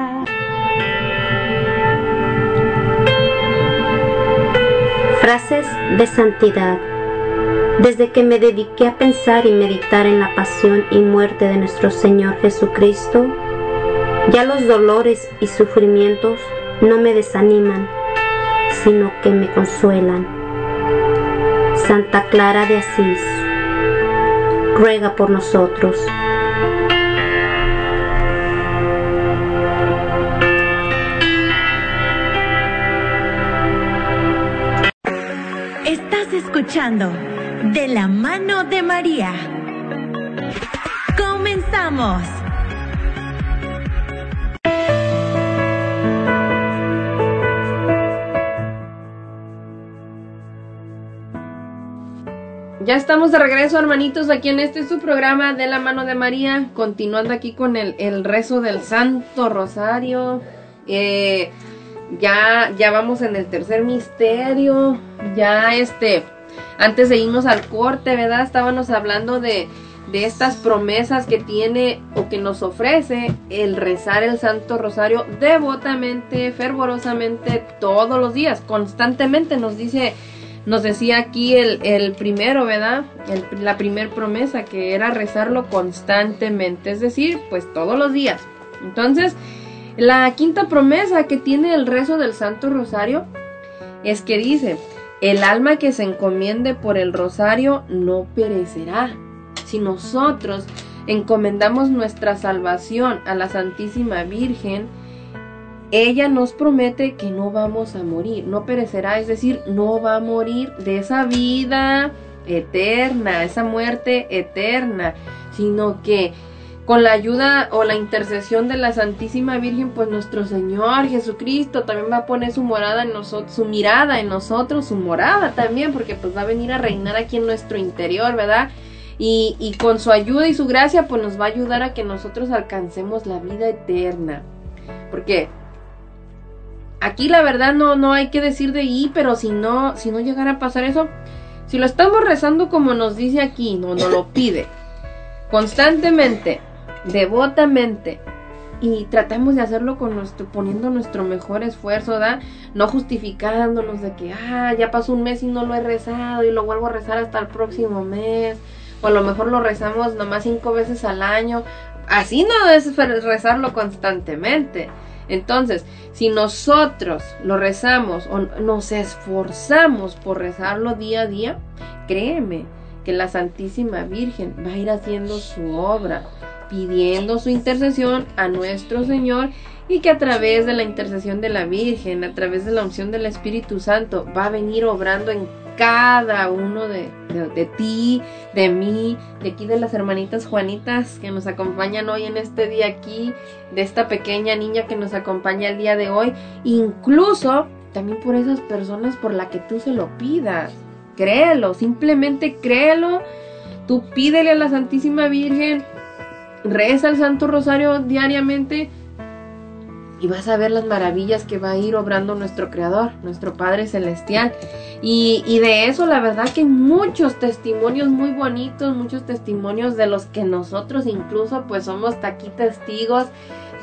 Frases de santidad. Desde que me dediqué a pensar y meditar en la pasión y muerte de nuestro Señor Jesucristo, ya los dolores y sufrimientos no me desaniman, sino que me consuelan. Santa Clara de Asís, ruega por nosotros. De la mano de María. Comenzamos. Ya estamos de regreso, hermanitos, aquí en este su programa de la mano de María, continuando aquí con el, el rezo del Santo Rosario. Eh, ya, ya vamos en el tercer misterio. Ya este, antes de irnos al corte, ¿verdad? Estábamos hablando de, de estas promesas que tiene o que nos ofrece el rezar el Santo Rosario devotamente, fervorosamente, todos los días, constantemente. Nos dice nos decía aquí el, el primero, ¿verdad? La primer promesa que era rezarlo constantemente, es decir, pues todos los días. Entonces, la quinta promesa que tiene el rezo del Santo Rosario es que dice, el alma que se encomiende por el rosario no perecerá. Si nosotros encomendamos nuestra salvación a la Santísima Virgen, ella nos promete que no vamos a morir, no perecerá, es decir, no va a morir de esa vida eterna, esa muerte eterna, sino que con la ayuda o la intercesión de la Santísima Virgen, pues nuestro Señor Jesucristo también va a poner su morada en nosotros, su mirada en nosotros, su morada también, porque pues va a venir a reinar aquí en nuestro interior, ¿verdad? Y, con su ayuda y su gracia, pues nos va a ayudar a que nosotros alcancemos la vida eterna. Porque aquí la verdad no, no hay que decir de y, pero si no, si no llegara a pasar eso, si lo estamos rezando como nos dice aquí, no nos lo pide, constantemente, devotamente, y tratamos de hacerlo con nuestro, poniendo nuestro mejor esfuerzo, ¿da? No justificándonos de que, ah, ya pasó un mes y no lo he rezado y lo vuelvo a rezar hasta el próximo mes, o a lo mejor lo rezamos nomás cinco veces al año. Así no es rezarlo constantemente. Entonces, si nosotros lo rezamos o nos esforzamos por rezarlo día a día, créeme que la Santísima Virgen va a ir haciendo su obra, pidiendo su intercesión a nuestro Señor y que a través de la intercesión de la Virgen, a través de la unción del Espíritu Santo, va a venir obrando en cada uno de, de, ti, de mí, de aquí de las hermanitas Juanitas que nos acompañan hoy en este día aquí, de esta pequeña niña que nos acompaña el día de hoy, incluso también por esas personas por la que tú se lo pidas. Créelo, simplemente créelo. Tú pídele a la Santísima Virgen, reza el Santo Rosario diariamente y vas a ver las maravillas que va a ir obrando nuestro Creador, nuestro Padre Celestial. Y, de eso la verdad que muchos testimonios muy bonitos, muchos testimonios de los que nosotros incluso pues somos aquí testigos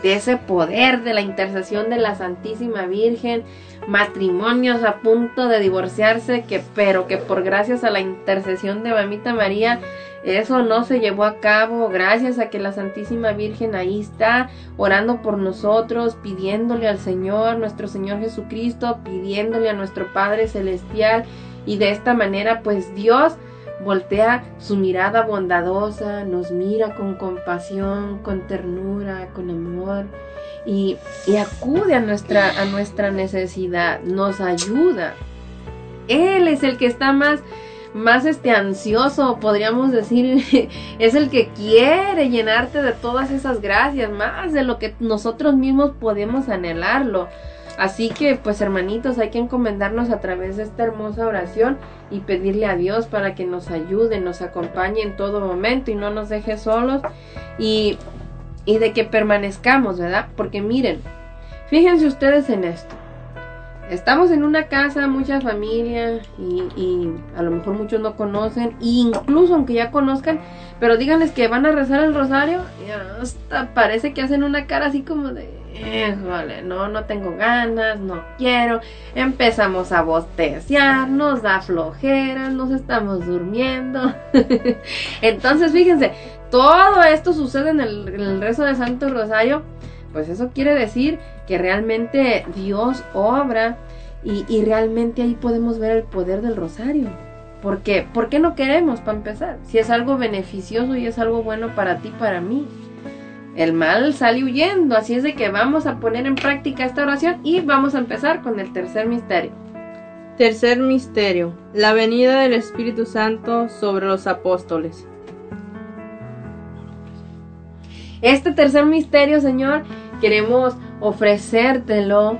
de ese poder de la intercesión de la Santísima Virgen, matrimonios a punto de divorciarse, que pero que por gracias a la intercesión de Mamita María eso no se llevó a cabo gracias a que la Santísima Virgen ahí está orando por nosotros, pidiéndole al Señor, nuestro Señor Jesucristo, pidiéndole a nuestro Padre Celestial y de esta manera pues Dios voltea su mirada bondadosa, nos mira con compasión, con ternura, con amor y, y acude a nuestra, a nuestra necesidad, nos ayuda. Él es el que está más más este ansioso, podríamos decir, <laughs> es el que quiere llenarte de todas esas gracias, más de lo que nosotros mismos podemos anhelarlo. Así que, pues hermanitos, hay que encomendarnos a través de esta hermosa oración y pedirle a Dios para que nos ayude, nos acompañe en todo momento y no nos deje solos y, y de que permanezcamos, ¿verdad? Porque miren, fíjense ustedes en esto. Estamos en una casa, mucha familia y, a lo mejor muchos no conocen, incluso aunque ya conozcan, pero díganles que van a rezar el rosario y hasta parece que hacen una cara así como de, híjole, no, no tengo ganas, no quiero. Empezamos a bosteciar, nos da flojera, nos estamos durmiendo. <laughs> Entonces, fíjense, todo esto sucede en el rezo de Santo Rosario. Pues eso quiere decir que realmente Dios obra y, y realmente ahí podemos ver el poder del rosario. ¿Por qué? ¿Por qué no queremos para empezar? Si es algo beneficioso y es algo bueno para ti, para mí. El mal sale huyendo, así es de que vamos a poner en práctica esta oración y vamos a empezar con el tercer misterio. Tercer misterio, la venida del Espíritu Santo sobre los apóstoles. Este tercer misterio, Señor, queremos ofrecértelo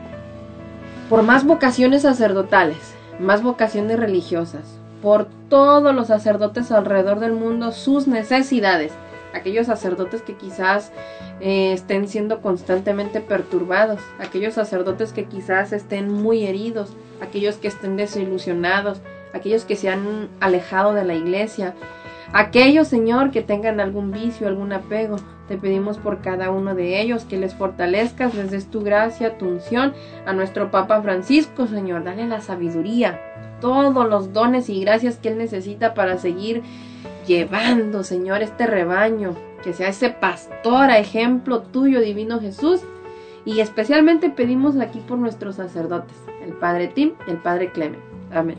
por más vocaciones sacerdotales, más vocaciones religiosas, por todos los sacerdotes alrededor del mundo, sus necesidades, aquellos sacerdotes que quizás eh, estén siendo constantemente perturbados, aquellos sacerdotes que quizás estén muy heridos, aquellos que estén desilusionados, aquellos que se han alejado de la iglesia, aquellos, Señor, que tengan algún vicio, algún apego. Te pedimos por cada uno de ellos que les fortalezcas, les des tu gracia, tu unción a nuestro Papa Francisco, Señor. Dale la sabiduría, todos los dones y gracias que él necesita para seguir llevando, Señor, este rebaño. Que sea ese pastor a ejemplo tuyo, divino Jesús. Y especialmente pedimos aquí por nuestros sacerdotes, el Padre Tim y el Padre Clemen. Amén.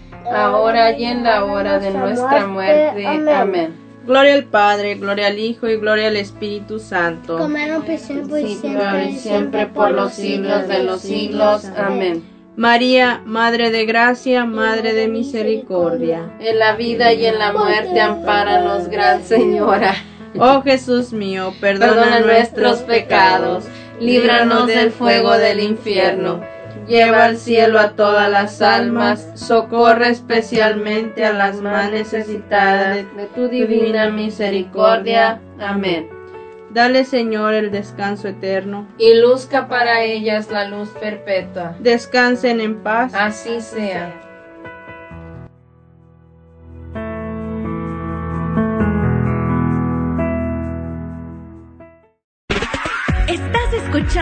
ahora y en la hora de nuestra muerte. Amén. Gloria al Padre, gloria al Hijo y gloria al Espíritu Santo. Como era un principio y Ahora y siempre, siempre por los siglos de los siglos. Amén. María, Madre de Gracia, Madre de Misericordia. En la vida y en la muerte, ampáranos, Gran Señora. Oh Jesús mío, perdona, Perdona nuestros pecados, líbranos del fuego del infierno. Lleva al cielo a todas las almas, socorre especialmente a las más necesitadas de tu divina misericordia. Amén. Dale Señor el descanso eterno. Y luzca para ellas la luz perpetua. Descansen en paz. Así sea.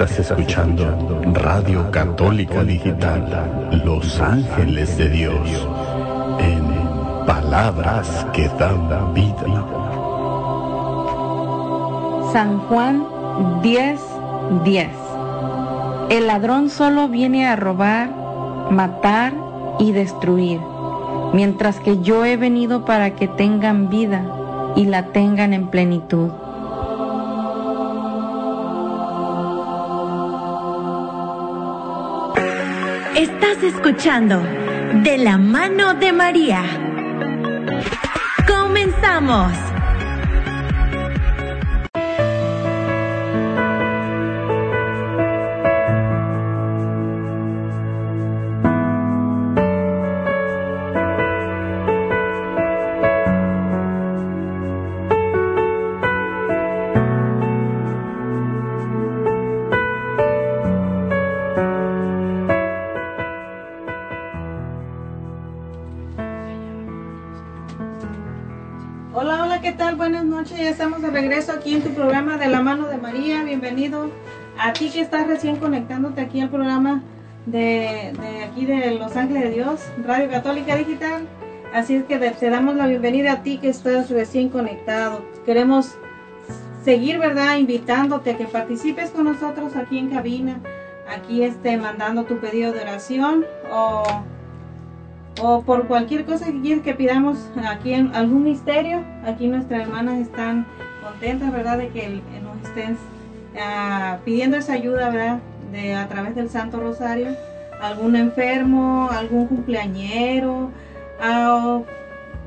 Estás escuchando Radio Católica Digital, Los Ángeles de Dios, en palabras que dan vida. San Juan 10, 10. El ladrón solo viene a robar, matar y destruir, mientras que yo he venido para que tengan vida y la tengan en plenitud. Estás escuchando De la mano de María. Comenzamos. Aquí en tu programa de la mano de María. Bienvenido a ti que estás recién conectándote aquí al programa de, aquí de Los Ángeles de Dios, Radio Católica Digital. Así es que te damos la bienvenida a ti que estás recién conectado. Queremos seguir, ¿verdad? Invitándote a que participes con nosotros aquí en cabina, aquí este, mandando tu pedido de oración o o por cualquier cosa que que pidamos aquí en algún misterio, aquí nuestras hermanas están contentas, ¿verdad? De que el- nos estén ah, pidiendo esa ayuda, ¿verdad? De, a través del Santo Rosario, algún enfermo, algún cumpleañero, ah,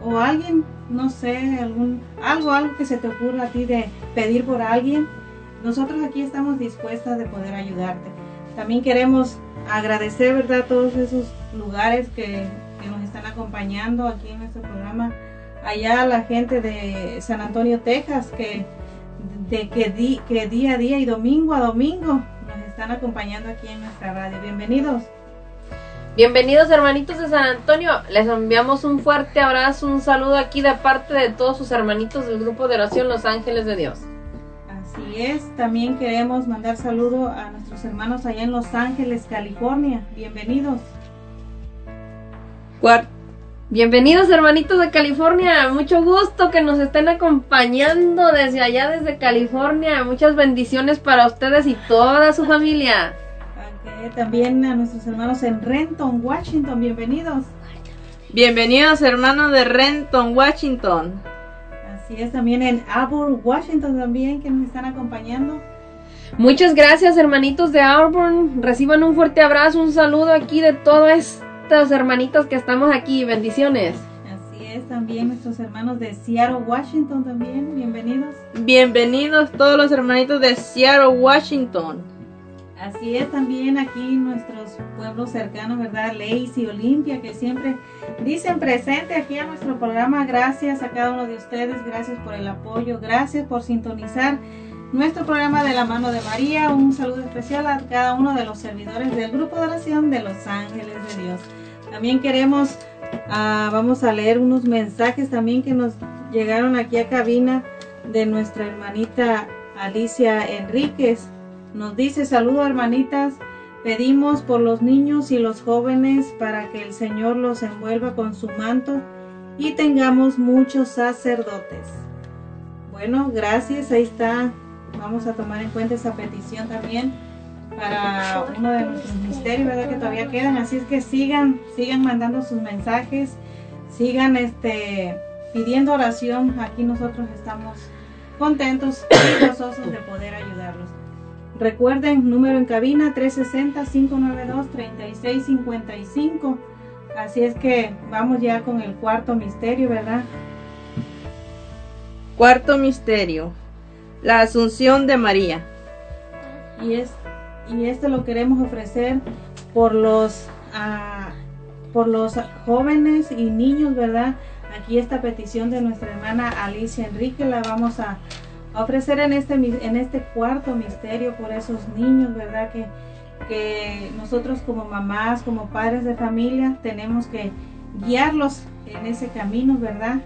o, o alguien, no sé, algún, algo, algo que se te ocurra a ti de pedir por alguien. Nosotros aquí estamos dispuestas de poder ayudarte. También queremos agradecer, ¿verdad? Todos esos lugares que, que nos están acompañando aquí en nuestro programa. Allá la gente de San Antonio, Texas, que, de, que, di- que día a día y domingo a domingo nos están acompañando aquí en nuestra radio. Bienvenidos. Bienvenidos hermanitos de San Antonio, les enviamos un fuerte abrazo, un saludo aquí de parte de todos sus hermanitos del grupo de oración Los Ángeles de Dios. Así es, también queremos mandar saludo a nuestros hermanos allá en Los Ángeles, California. Bienvenidos. Cuar- Bienvenidos hermanitos de California, mucho gusto que nos estén acompañando desde allá, desde California. Muchas bendiciones para ustedes y toda su familia. También a nuestros hermanos en Renton, Washington. Bienvenidos. Bienvenidos hermanos de Renton, Washington. Así es, también en Auburn, Washington también que nos están acompañando. Muchas gracias hermanitos de Auburn, reciban un fuerte abrazo, un saludo aquí de todas estas hermanitas que estamos aquí, bendiciones. Así es, también nuestros hermanos de Seattle, Washington también. Bienvenidos. Bienvenidos todos los hermanitos de Seattle, Washington. Así es también aquí nuestros pueblos cercanos, ¿verdad? Lacey, Olimpia, que siempre dicen presente aquí a nuestro programa. Gracias a cada uno de ustedes, gracias por el apoyo, gracias por sintonizar nuestro programa de la mano de María. Un saludo especial a cada uno de los servidores del grupo de oración de los ángeles de Dios. También queremos, ah, vamos a leer unos mensajes también que nos llegaron aquí a cabina de nuestra hermanita Alicia Enríquez. Nos dice, saludo hermanitas, pedimos por los niños y los jóvenes para que el Señor los envuelva con su manto y tengamos muchos sacerdotes. Bueno, gracias, ahí está. Vamos a tomar en cuenta esa petición también para uno de nuestros misterios, ¿verdad? Que todavía quedan. Así es que sigan, sigan mandando sus mensajes, sigan este pidiendo oración. Aquí nosotros estamos contentos y gozosos de poder ayudarlos. Recuerden, número en cabina 360-592-3655. Así es que vamos ya con el cuarto misterio, ¿verdad? Cuarto misterio. La Asunción de María. Y, es, y esto lo queremos ofrecer por los, ah, por los jóvenes y niños, ¿verdad? Aquí esta petición de nuestra hermana Alicia Enrique la vamos a ofrecer en este, en este cuarto misterio por esos niños, ¿verdad? Que, que nosotros como mamás, como padres de familia, tenemos que guiarlos en ese camino, ¿verdad?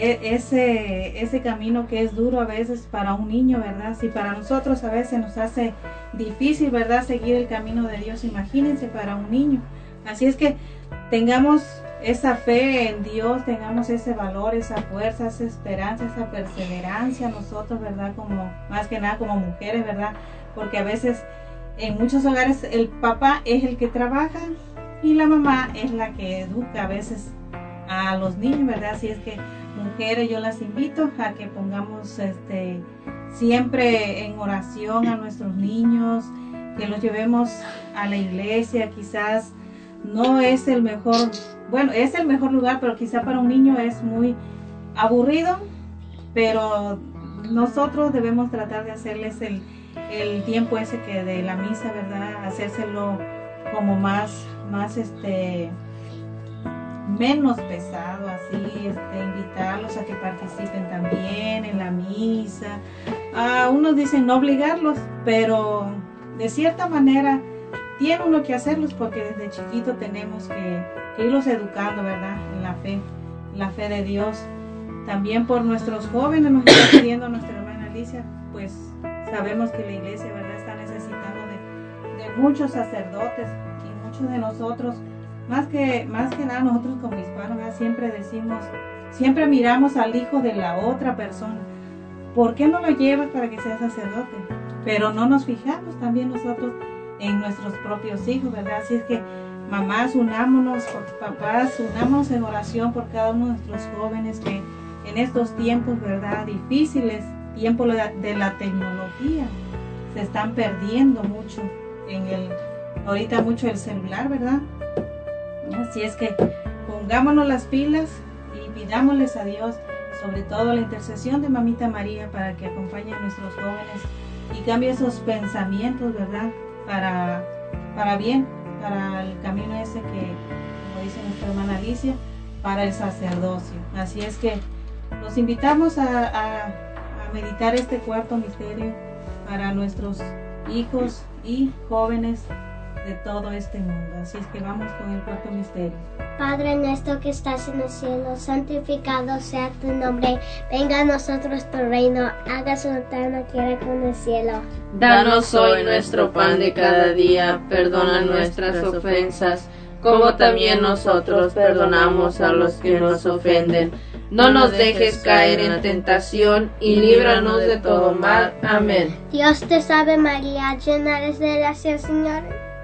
E- ese, ese camino que es duro a veces para un niño, ¿verdad? Si para nosotros a veces nos hace difícil, ¿verdad? Seguir el camino de Dios, imagínense para un niño. Así es que tengamos esa fe en Dios, tengamos ese valor, esa fuerza, esa esperanza, esa perseverancia nosotros, ¿verdad? Como más que nada como mujeres, ¿verdad? Porque a veces en muchos hogares el papá es el que trabaja y la mamá es la que educa a veces a los niños, ¿verdad? Así es que mujeres yo las invito a que pongamos este siempre en oración a nuestros niños, que los llevemos a la iglesia, quizás no es el mejor, bueno, es el mejor lugar, pero quizá para un niño es muy aburrido, pero nosotros debemos tratar de hacerles el, el tiempo ese que de la misa, ¿verdad? Hacérselo como más, más este, menos pesado, así, este, invitarlos a que participen también en la misa. Ah, unos dicen no obligarlos, pero de cierta manera tiene uno que hacerlos porque desde chiquito tenemos que, que irlos educando, ¿verdad? En la fe, en la fe de Dios. También por nuestros jóvenes nos está pidiendo nuestra hermana Alicia, pues sabemos que la iglesia, ¿verdad? Está necesitando de, de muchos sacerdotes y muchos de nosotros, más que, más que nada nosotros como hispanos, ¿verdad? Siempre decimos, siempre miramos al hijo de la otra persona. ¿Por qué no lo llevas para que sea sacerdote? Pero no nos fijamos también nosotros en nuestros propios hijos, ¿verdad? Así es que mamás, unámonos, papás, unámonos en oración por cada uno de nuestros jóvenes que en estos tiempos, ¿verdad? Difíciles, tiempo de la- de la tecnología, se están perdiendo mucho en el, ahorita mucho el celular, ¿verdad? Así es que pongámonos las pilas y pidámosles a Dios, sobre todo la intercesión de Mamita María, para que acompañe a nuestros jóvenes y cambie esos pensamientos, ¿verdad? Para, para bien, para el camino ese que, como dice nuestra hermana Alicia, para el sacerdocio. Así es que los invitamos a, meditar este cuarto misterio para nuestros hijos y jóvenes de todo este mundo. Así es que vamos con el cuarto misterio. Padre nuestro que estás en el cielo, santificado sea tu nombre. Venga a nosotros tu reino, hágase la tierra como en el cielo. Danos hoy nuestro pan de cada día, perdona nuestras ofensas, como también nosotros perdonamos a los que nos ofenden. No nos dejes caer en tentación y líbranos de todo mal. Amén. Dios te salve María, llena eres de gracia, Señor.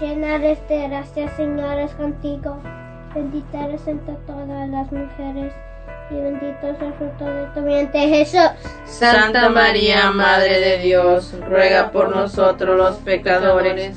llena eres de gracia, Señor es contigo. Bendita eres entre todas las mujeres y bendito es el fruto de tu vientre Jesús. Santa María, Madre de Dios, ruega por nosotros los pecadores,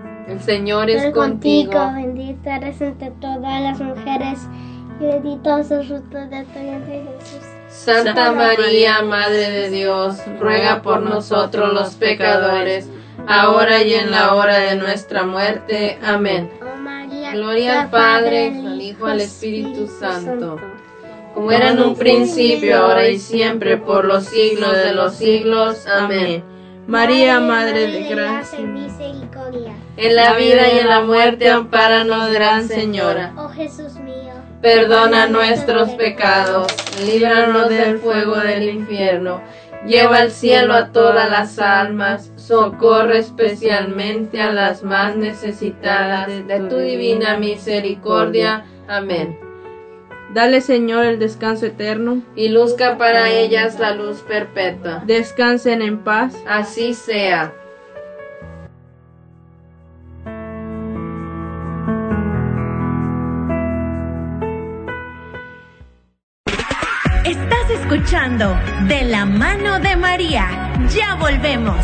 El Señor es contigo. Bendita eres entre todas las mujeres y bendito es el fruto de tu vientre Jesús. Santa María, Madre de Dios, ruega por nosotros los pecadores, ahora y en la hora de nuestra muerte. Amén. Oh María, Gloria al Padre, al Hijo, al Espíritu Santo, como era en un principio, ahora y siempre, por los siglos de los siglos. Amén. María, Madre de gracia, y misericordia. En la vida y en la muerte, ampáranos, Gran Señora. Oh Jesús mío, Perdona nuestros pecados, líbranos del fuego del infierno, lleva al cielo a todas las almas, socorre especialmente a las más necesitadas de tu divina misericordia. Amén. Dale, Señor, el descanso eterno y luzca para ellas la luz perpetua. Descansen en paz. Así sea. De la mano de María. Ya volvemos.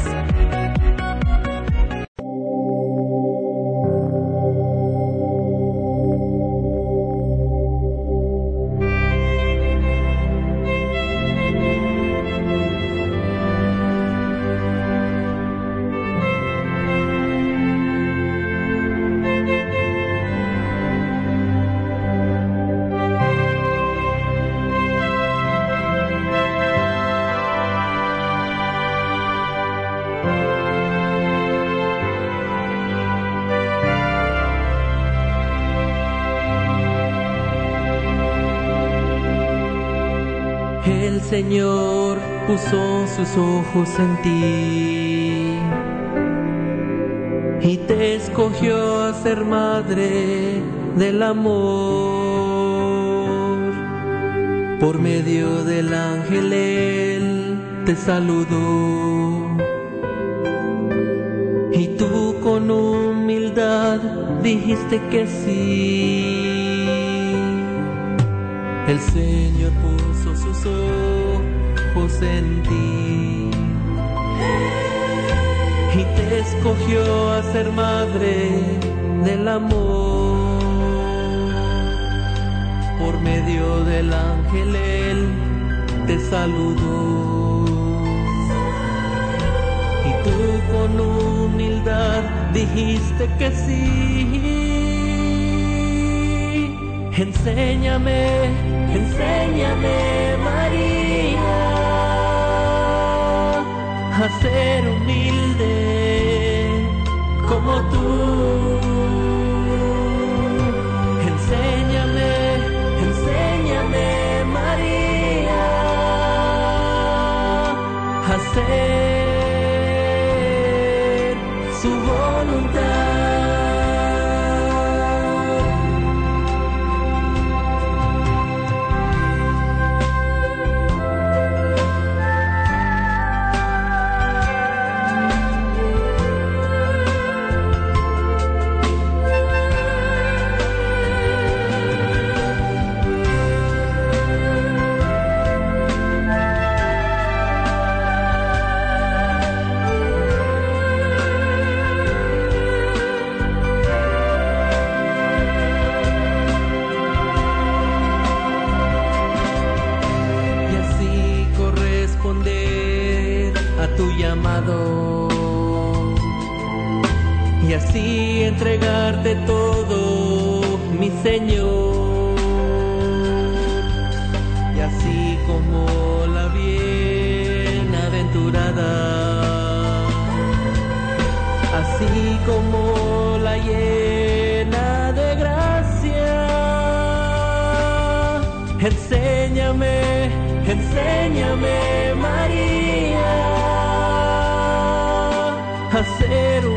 Ojos en ti y te escogió a ser madre del amor. Por medio del ángel él te saludó y tú con humildad dijiste que sí. El Señor puso sus ojos en ti escogió a ser madre del amor. Por medio del ángel él te saludó y tú con humildad dijiste que sí. Enséñame, enséñame María a ser humilde como tú. Enséñame, enséñame María a hacer así entregarte todo mi Señor. Y así como la bienaventurada así como la llena de gracia Enséñame, enséñame María a ser humilde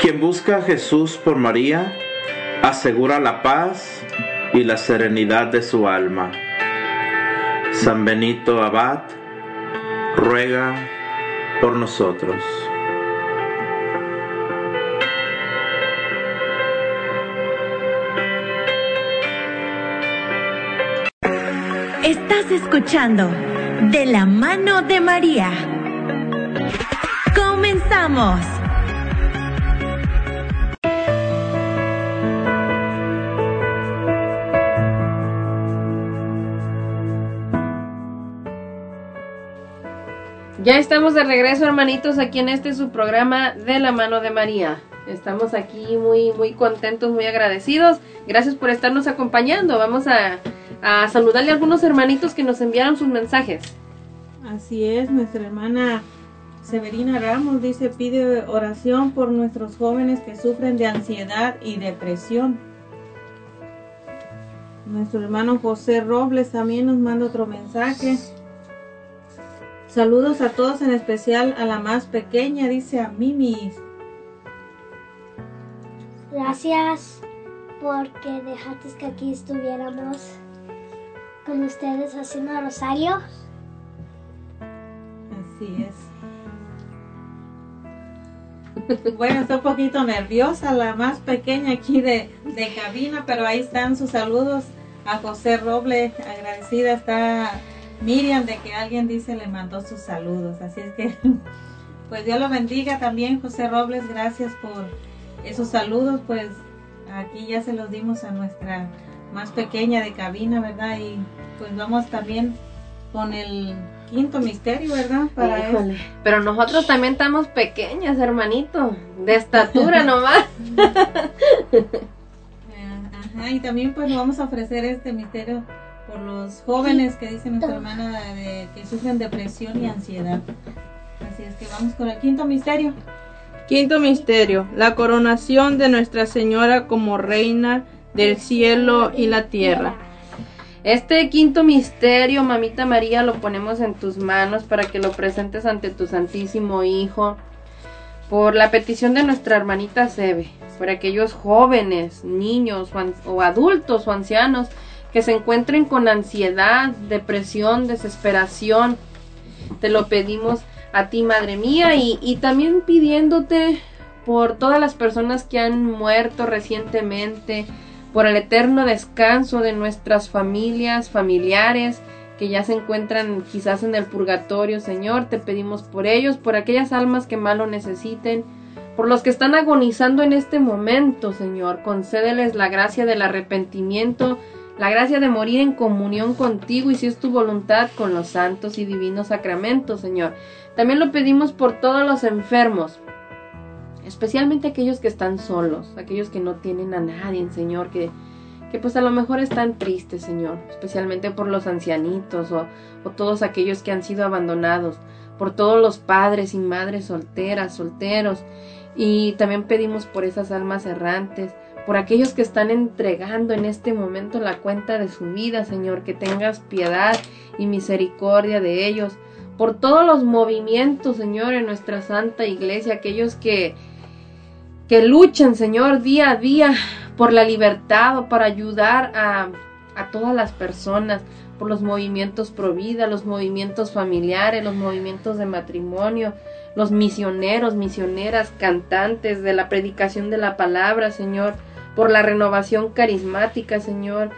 Quien busca a Jesús por María asegura la paz y la serenidad de su alma. San Benito Abad ruega por nosotros. Estás escuchando De la mano de María. Comenzamos. Ya estamos de regreso, hermanitos, aquí en este su programa de la mano de María. Estamos aquí muy, muy contentos, muy agradecidos. Gracias por estarnos acompañando. Vamos a, a saludarle a algunos hermanitos que nos enviaron sus mensajes. Así es, nuestra hermana Severina Ramos dice, pide oración por nuestros jóvenes que sufren de ansiedad y depresión. Nuestro hermano José Robles también nos manda otro mensaje. Saludos a todos, en especial a la más pequeña, dice a Mimi. Gracias porque dejaste que aquí estuviéramos con ustedes haciendo rosario. Así es. Bueno, está un poquito nerviosa la más pequeña aquí de, de cabina, pero ahí están sus saludos a José Roble. Agradecida está Miriam de que alguien dice le mandó sus saludos. Así es que, <laughs> pues Dios lo bendiga también, José Robles. Gracias por esos saludos. Pues aquí ya se los dimos a nuestra más pequeña de cabina, ¿verdad? Y pues vamos también con el quinto misterio, ¿verdad? Para Híjole, pero nosotros también estamos pequeñas, hermanito, de estatura <laughs> nomás. Ajá, y también pues vamos a ofrecer este misterio por los jóvenes que dice nuestra hermana de, que sufren depresión y ansiedad. Así es que vamos con el quinto misterio. Quinto misterio, la coronación de Nuestra Señora como Reina del cielo y la tierra. Este quinto misterio, mamita María, lo ponemos en tus manos para que lo presentes ante tu Santísimo Hijo. Por la petición de nuestra hermanita Sebe, por aquellos jóvenes, niños o adultos o ancianos que se encuentren con ansiedad, depresión, desesperación. Te lo pedimos a ti, Madre mía, y, y también pidiéndote por todas las personas que han muerto recientemente, por el eterno descanso de nuestras familias, familiares que ya se encuentran quizás en el purgatorio, Señor, te pedimos por ellos, por aquellas almas que más lo necesiten, por los que están agonizando en este momento, Señor, concédeles la gracia del arrepentimiento, la gracia de morir en comunión contigo y si es tu voluntad con los santos y divinos sacramentos, Señor. También lo pedimos por todos los enfermos, especialmente aquellos que están solos, aquellos que no tienen a nadie, Señor, que, que pues a lo mejor están tristes, Señor, especialmente por los ancianitos o, o todos aquellos que han sido abandonados, por todos los padres y madres solteras, solteros, y también pedimos por esas almas errantes, por aquellos que están entregando en este momento la cuenta de su vida, Señor, que tengas piedad y misericordia de ellos, por todos los movimientos, Señor, en nuestra santa iglesia, aquellos que que luchan, Señor, día a día por la libertad o para ayudar a, a todas las personas, por los movimientos pro vida, los movimientos familiares, los movimientos de matrimonio, los misioneros, misioneras, cantantes de la predicación de la palabra, Señor, por la renovación carismática, Señor,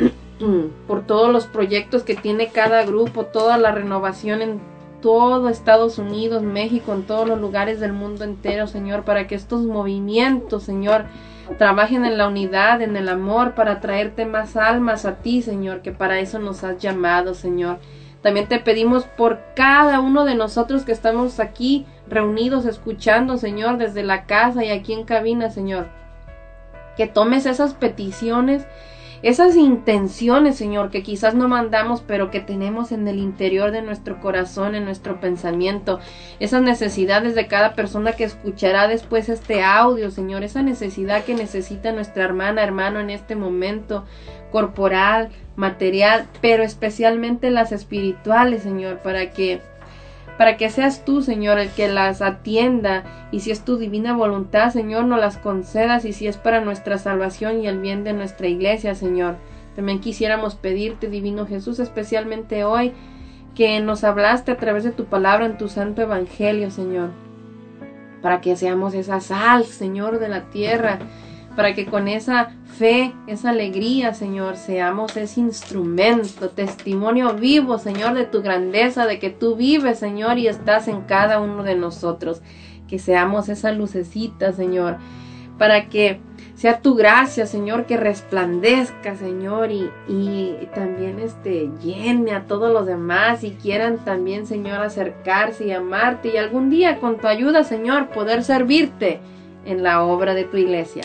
<clears throat> por todos los proyectos que tiene cada grupo, toda la renovación en todo Estados Unidos, México, en todos los lugares del mundo entero, Señor, para que estos movimientos, Señor, trabajen en la unidad, en el amor, para traerte más almas a ti, Señor, que para eso nos has llamado, Señor. También te pedimos por cada uno de nosotros que estamos aquí reunidos escuchando, Señor, desde la casa y aquí en cabina, Señor, que tomes esas peticiones esas intenciones, Señor, que quizás no mandamos, pero que tenemos en el interior de nuestro corazón, en nuestro pensamiento, esas necesidades de cada persona que escuchará después este audio, Señor, esa necesidad que necesita nuestra hermana, hermano en este momento, corporal, material, pero especialmente las espirituales, Señor, para que para que seas tú, Señor, el que las atienda. Y si es tu divina voluntad, Señor, nos las concedas. Y si es para nuestra salvación y el bien de nuestra iglesia, Señor. También quisiéramos pedirte, Divino Jesús, especialmente hoy, que nos hablaste a través de tu palabra en tu santo evangelio, Señor, para que seamos esa sal, Señor, de la tierra, para que con esa fe, esa alegría, Señor, seamos ese instrumento, testimonio vivo, Señor, de tu grandeza, de que tú vives, Señor, y estás en cada uno de nosotros. Que seamos esa lucecita, Señor, para que sea tu gracia, Señor, que resplandezca, Señor, y, y también este, llene a todos los demás y quieran también, Señor, acercarse y amarte y algún día con tu ayuda, Señor, poder servirte en la obra de tu iglesia.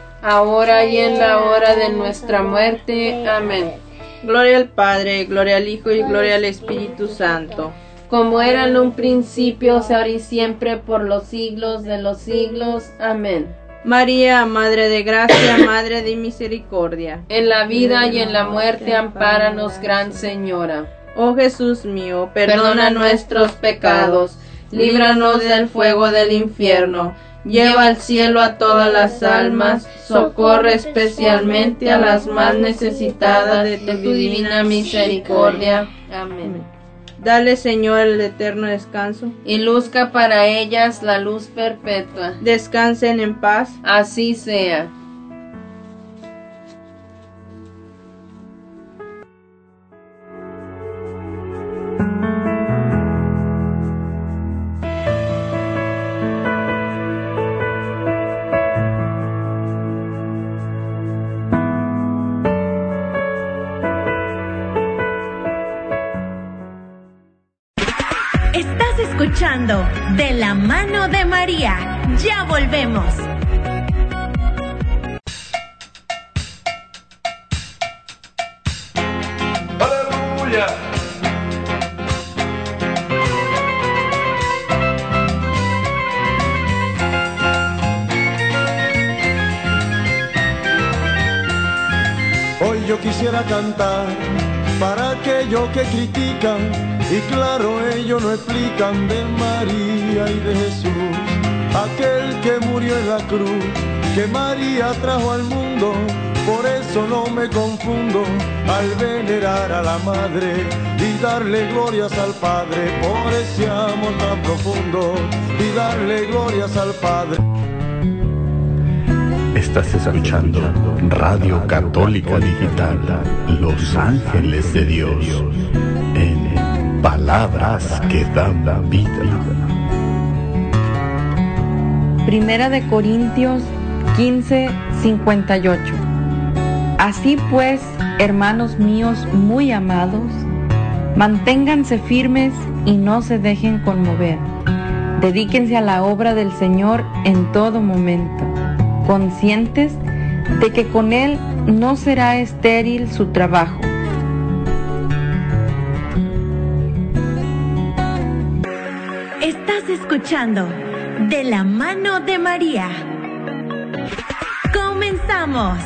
ahora y en la hora de nuestra muerte. Amén. Gloria al Padre, gloria al Hijo y gloria al Espíritu Santo. Como era en un principio, ahora y siempre, por los siglos de los siglos. Amén. María, Madre de Gracia, <coughs> Madre de Misericordia. En la vida y en la muerte, ampáranos, Gran Señora. Oh Jesús mío, Perdona nuestros pecados, líbranos del fuego del infierno, lleva al cielo a todas las almas, socorre especialmente a las más necesitadas de tu divina misericordia. Amén. Dale, Señor, el eterno descanso. Y luzca para ellas la luz perpetua. Descansen en paz. Así sea. María. Ya volvemos. Aleluya. Hoy yo quisiera cantar para aquellos que critican y claro ellos no explican de María y de Jesús, aquel que murió en la cruz, que María trajo al mundo, por eso no me confundo al venerar a la madre y darle glorias al Padre, por ese amor tan profundo y darle glorias al Padre. Estás escuchando Radio Católica Digital, Los Ángeles de Dios, en palabras que dan vida. Primera de Corintios 15, 58. Así pues, hermanos míos muy amados, manténganse firmes y no se dejen conmover. Dedíquense a la obra del Señor en todo momento, conscientes de que con Él no será estéril su trabajo. Estás escuchando De la mano de María. Comenzamos.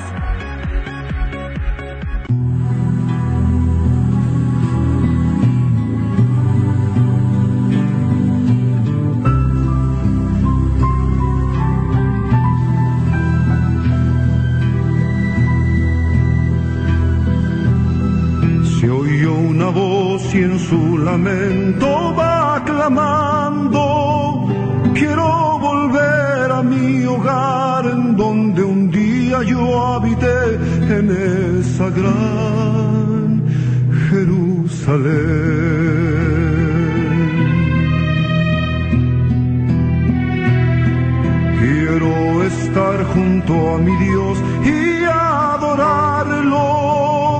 Se oyó una voz y en su lamento va clamando, quiero volver a mi hogar en donde un día yo habité en esa gran Jerusalén. Quiero estar junto a mi Dios y adorarlo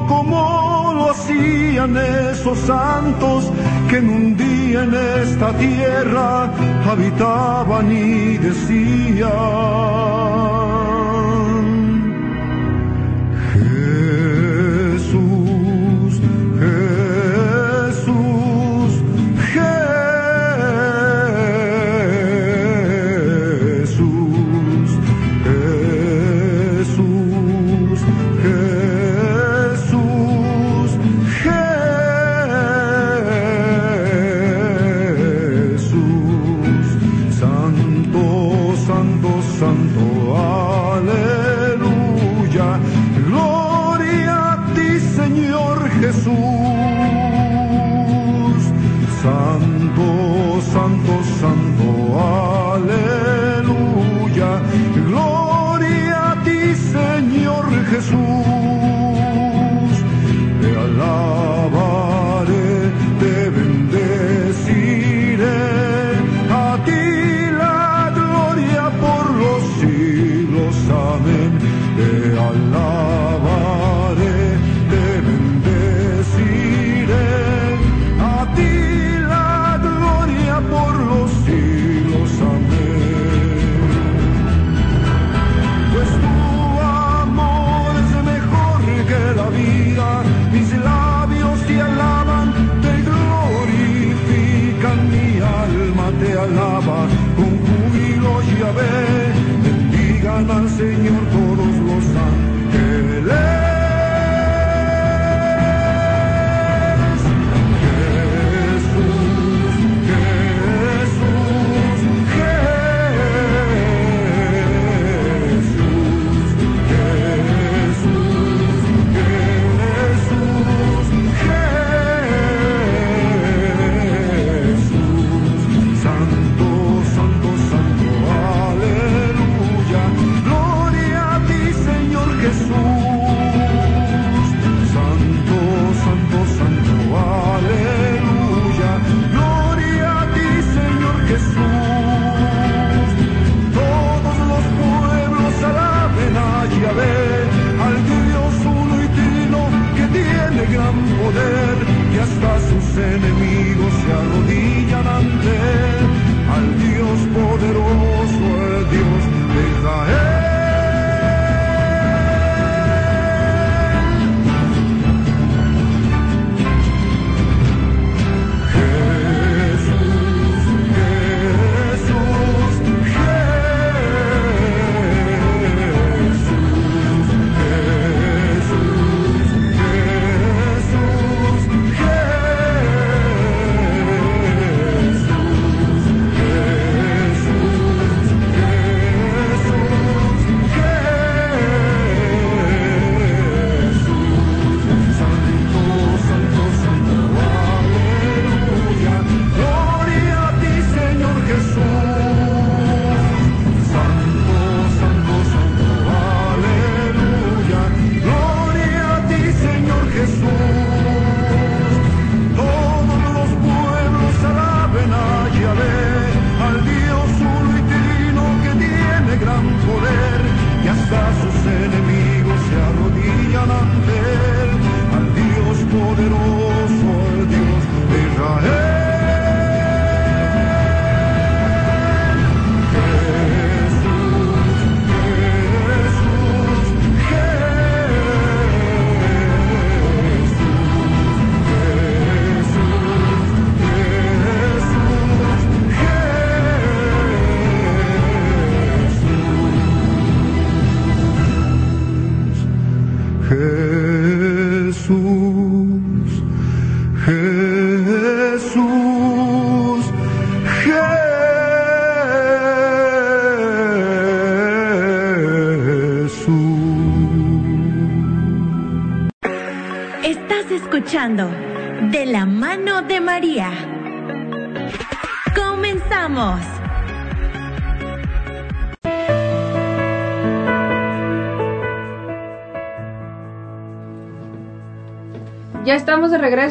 como lo hacían esos santos que en un día en esta tierra habitaban y decían,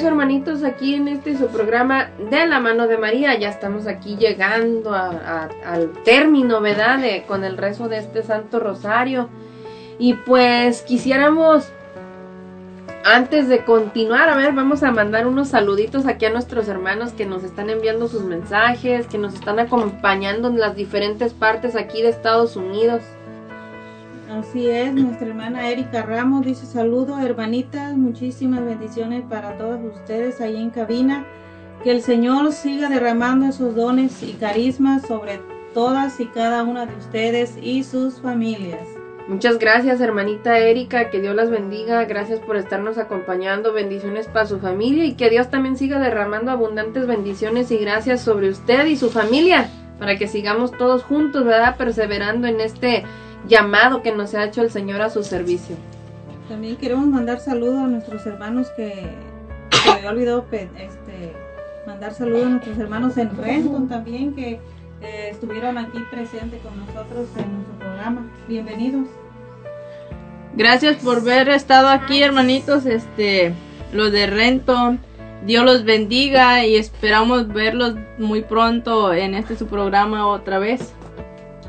hermanitos, aquí en este su programa de la mano de María. Ya estamos aquí llegando a- al término, ¿verdad? De- con el rezo de este Santo Rosario. Y pues quisiéramos, antes de continuar, a ver, vamos a mandar unos saluditos aquí a nuestros hermanos que nos están enviando sus mensajes, que nos están acompañando en las diferentes partes aquí de Estados Unidos. Así es, nuestra hermana Erika Ramos dice saludo, hermanitas, muchísimas bendiciones para todos ustedes ahí en cabina. Que el Señor siga derramando esos dones y carismas sobre todas y cada una de ustedes y sus familias. Muchas gracias, hermanita Erika, que Dios las bendiga, gracias por estarnos acompañando, bendiciones para su familia y que Dios también siga derramando abundantes bendiciones y gracias sobre usted y su familia, para que sigamos todos juntos, ¿verdad? Perseverando en este llamado que nos ha hecho el Señor a su servicio. También queremos mandar saludos a nuestros hermanos que se me había olvidado este, mandar saludos a nuestros hermanos en Renton también que eh, estuvieron aquí presentes con nosotros en nuestro programa. Bienvenidos. Gracias por haber estado aquí, hermanitos. Este, los de Renton. Dios los bendiga y esperamos verlos muy pronto en este su programa otra vez.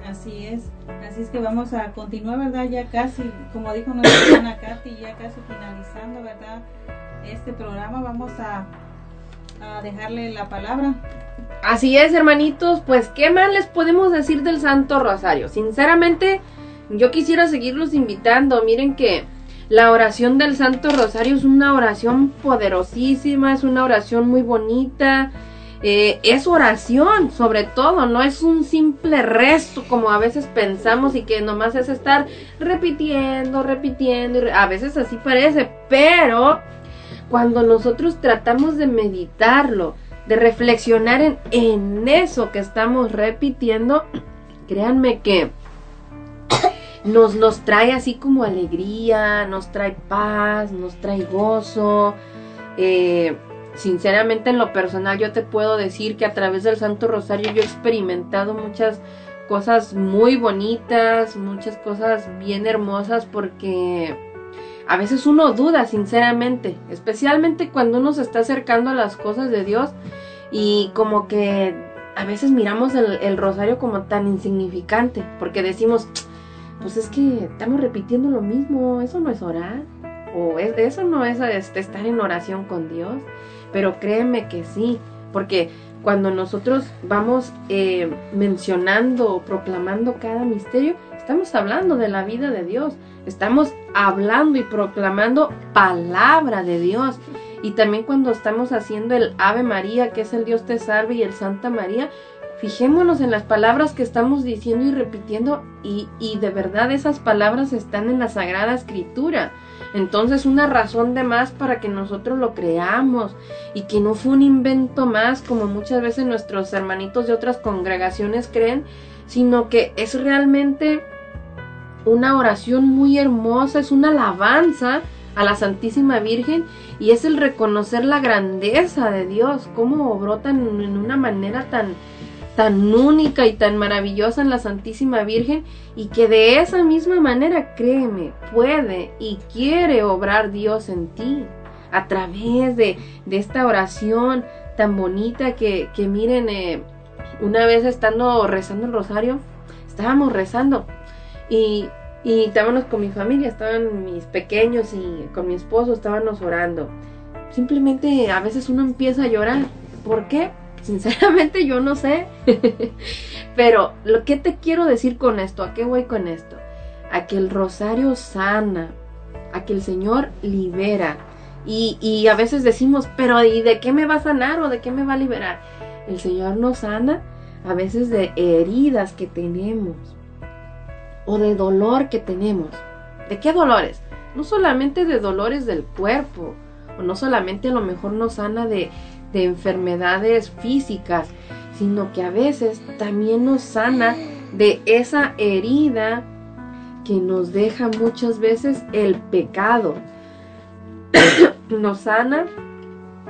Así es. Así es que vamos a continuar, ¿verdad? Ya casi, como dijo nuestra hermana Katy, ya casi finalizando, ¿verdad? Este programa vamos a, a dejarle la palabra. Así es, hermanitos, pues qué más les podemos decir del Santo Rosario. Sinceramente, yo quisiera seguirlos invitando. Miren que la oración del Santo Rosario es una oración poderosísima, es una oración muy bonita. Eh, es oración, sobre todo, no es un simple resto como a veces pensamos y que nomás es estar repitiendo, repitiendo, a veces así parece, pero cuando nosotros tratamos de meditarlo, de reflexionar en, en eso que estamos repitiendo, <clears throat> créanme que nos, nos trae así como alegría, nos trae paz, nos trae gozo. Eh, sinceramente en lo personal yo te puedo decir que a través del Santo Rosario yo he experimentado muchas cosas muy bonitas, muchas cosas bien hermosas porque a veces uno duda sinceramente, especialmente cuando uno se está acercando a las cosas de Dios y como que a veces miramos el, rosario como tan insignificante porque decimos, pues es que estamos repitiendo lo mismo, eso no es orar, o es- eso no es este, estar en oración con Dios, pero créeme que sí, porque cuando nosotros vamos eh, mencionando o proclamando cada misterio, estamos hablando de la vida de Dios, estamos hablando y proclamando palabra de Dios. Y también cuando estamos haciendo el Ave María, que es el Dios te salve, y el Santa María, fijémonos en las palabras que estamos diciendo y repitiendo y, y de verdad esas palabras están en la Sagrada Escritura. Entonces una razón de más para que nosotros lo creamos y que no fue un invento más como muchas veces nuestros hermanitos de otras congregaciones creen, sino que es realmente una oración muy hermosa, es una alabanza a la Santísima Virgen y es el reconocer la grandeza de Dios, cómo obró tan, en una manera tan, tan única y tan maravillosa en la Santísima Virgen y que de esa misma manera, créeme, puede y quiere obrar Dios en ti a través de, de esta oración tan bonita que, que miren, eh, una vez estando rezando el rosario, estábamos rezando y, y estábamos con mi familia, estaban mis pequeños y con mi esposo estábamos orando. Simplemente a veces uno empieza a llorar. ¿Por qué? Sinceramente yo no sé. <laughs> Pero lo que te quiero decir con esto, ¿a qué voy con esto? A que el rosario sana, a que el Señor libera. Y, y a veces decimos, pero ¿y de qué me va a sanar o de qué me va a liberar? El Señor nos sana a veces de heridas que tenemos o de dolor que tenemos. ¿De qué dolores? No solamente de dolores del cuerpo, o no solamente a lo mejor nos sana de, de enfermedades físicas, sino que a veces también nos sana de esa herida que nos deja muchas veces el pecado. <coughs> nos sana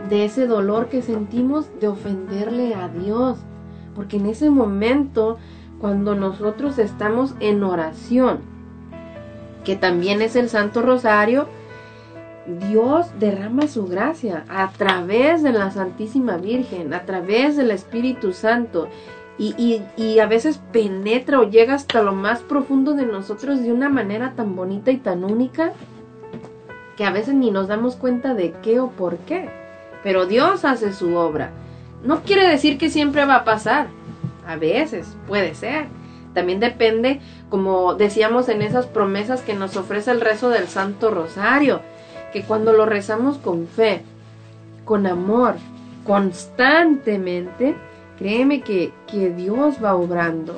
de ese dolor que sentimos de ofenderle a Dios. Porque en ese momento, cuando nosotros estamos en oración, que también es el Santo Rosario, Dios derrama su gracia a través de la Santísima Virgen, a través del Espíritu Santo. Y, a veces penetra o llega hasta lo más profundo de nosotros de una manera tan bonita y tan única que a veces ni nos damos cuenta de qué o por qué. Pero Dios hace su obra. No quiere decir que siempre va a pasar. A veces puede ser. También depende, como decíamos en esas promesas que nos ofrece el rezo del Santo Rosario, que cuando lo rezamos con fe, con amor, constantemente, créeme que, que Dios va obrando.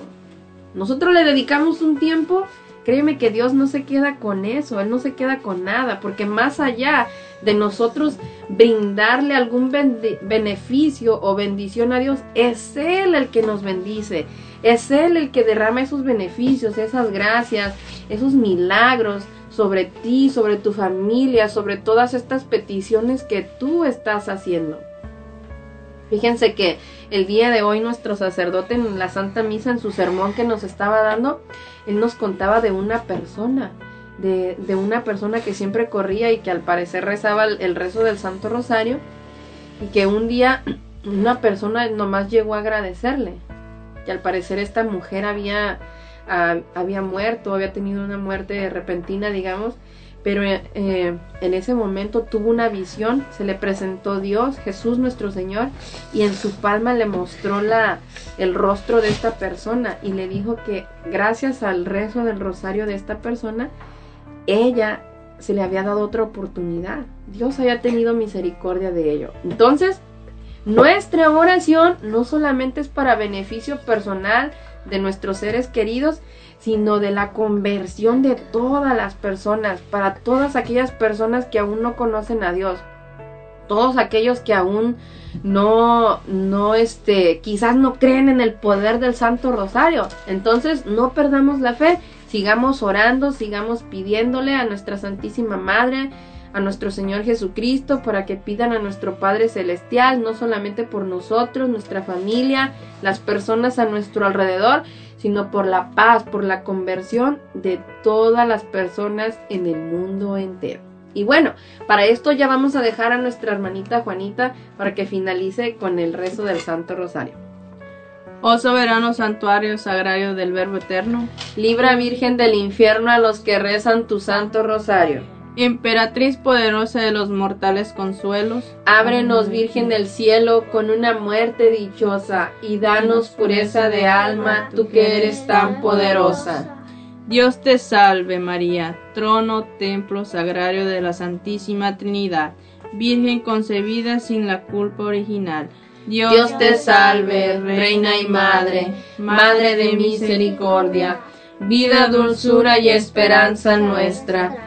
Nosotros le dedicamos un tiempo, créeme que Dios no se queda con eso, Él no se queda con nada, porque más allá de nosotros brindarle algún beneficio o bendición a Dios, es Él el que nos bendice, es Él el que derrama esos beneficios, esas gracias, esos milagros sobre ti, sobre tu familia, sobre todas estas peticiones que tú estás haciendo. Fíjense que el día de hoy nuestro sacerdote en la Santa Misa, en su sermón que nos estaba dando, él nos contaba de una persona, de, de una persona que siempre corría y que al parecer rezaba el, el rezo del Santo Rosario y que un día una persona nomás llegó a agradecerle, que al parecer esta mujer había, había muerto, había tenido una muerte repentina, digamos, pero eh, en ese momento tuvo una visión, se le presentó Dios, Jesús nuestro Señor, y en su palma le mostró la, el rostro de esta persona y le dijo que gracias al rezo del rosario de esta persona, ella se le había dado otra oportunidad. Dios haya tenido misericordia de ello. Entonces, nuestra oración no solamente es para beneficio personal de nuestros seres queridos, sino de la conversión de todas las personas, para todas aquellas personas que aún no conocen a Dios, todos aquellos que aún no, no, este, quizás no creen en el poder del Santo Rosario. Entonces, no perdamos la fe, sigamos orando, sigamos pidiéndole a nuestra Santísima Madre, a nuestro Señor Jesucristo, para que pidan a nuestro Padre Celestial, no solamente por nosotros, nuestra familia, las personas a nuestro alrededor, sino por la paz, por la conversión de todas las personas en el mundo entero. Y bueno, para esto ya vamos a dejar a nuestra hermanita Juanita para que finalice con el rezo del Santo Rosario. Oh soberano santuario sagrario del Verbo Eterno, Libra Virgen del infierno a los que rezan tu Santo Rosario. Emperatriz poderosa de los mortales consuelos, Ábrenos, Virgen del cielo, con una muerte dichosa, y danos pureza de alma, tú que eres tan poderosa. Dios te salve María, trono, templo sagrario de la Santísima Trinidad, Virgen concebida sin la culpa original. Dios te salve, Reina y Madre, Madre de misericordia, vida, dulzura y esperanza nuestra.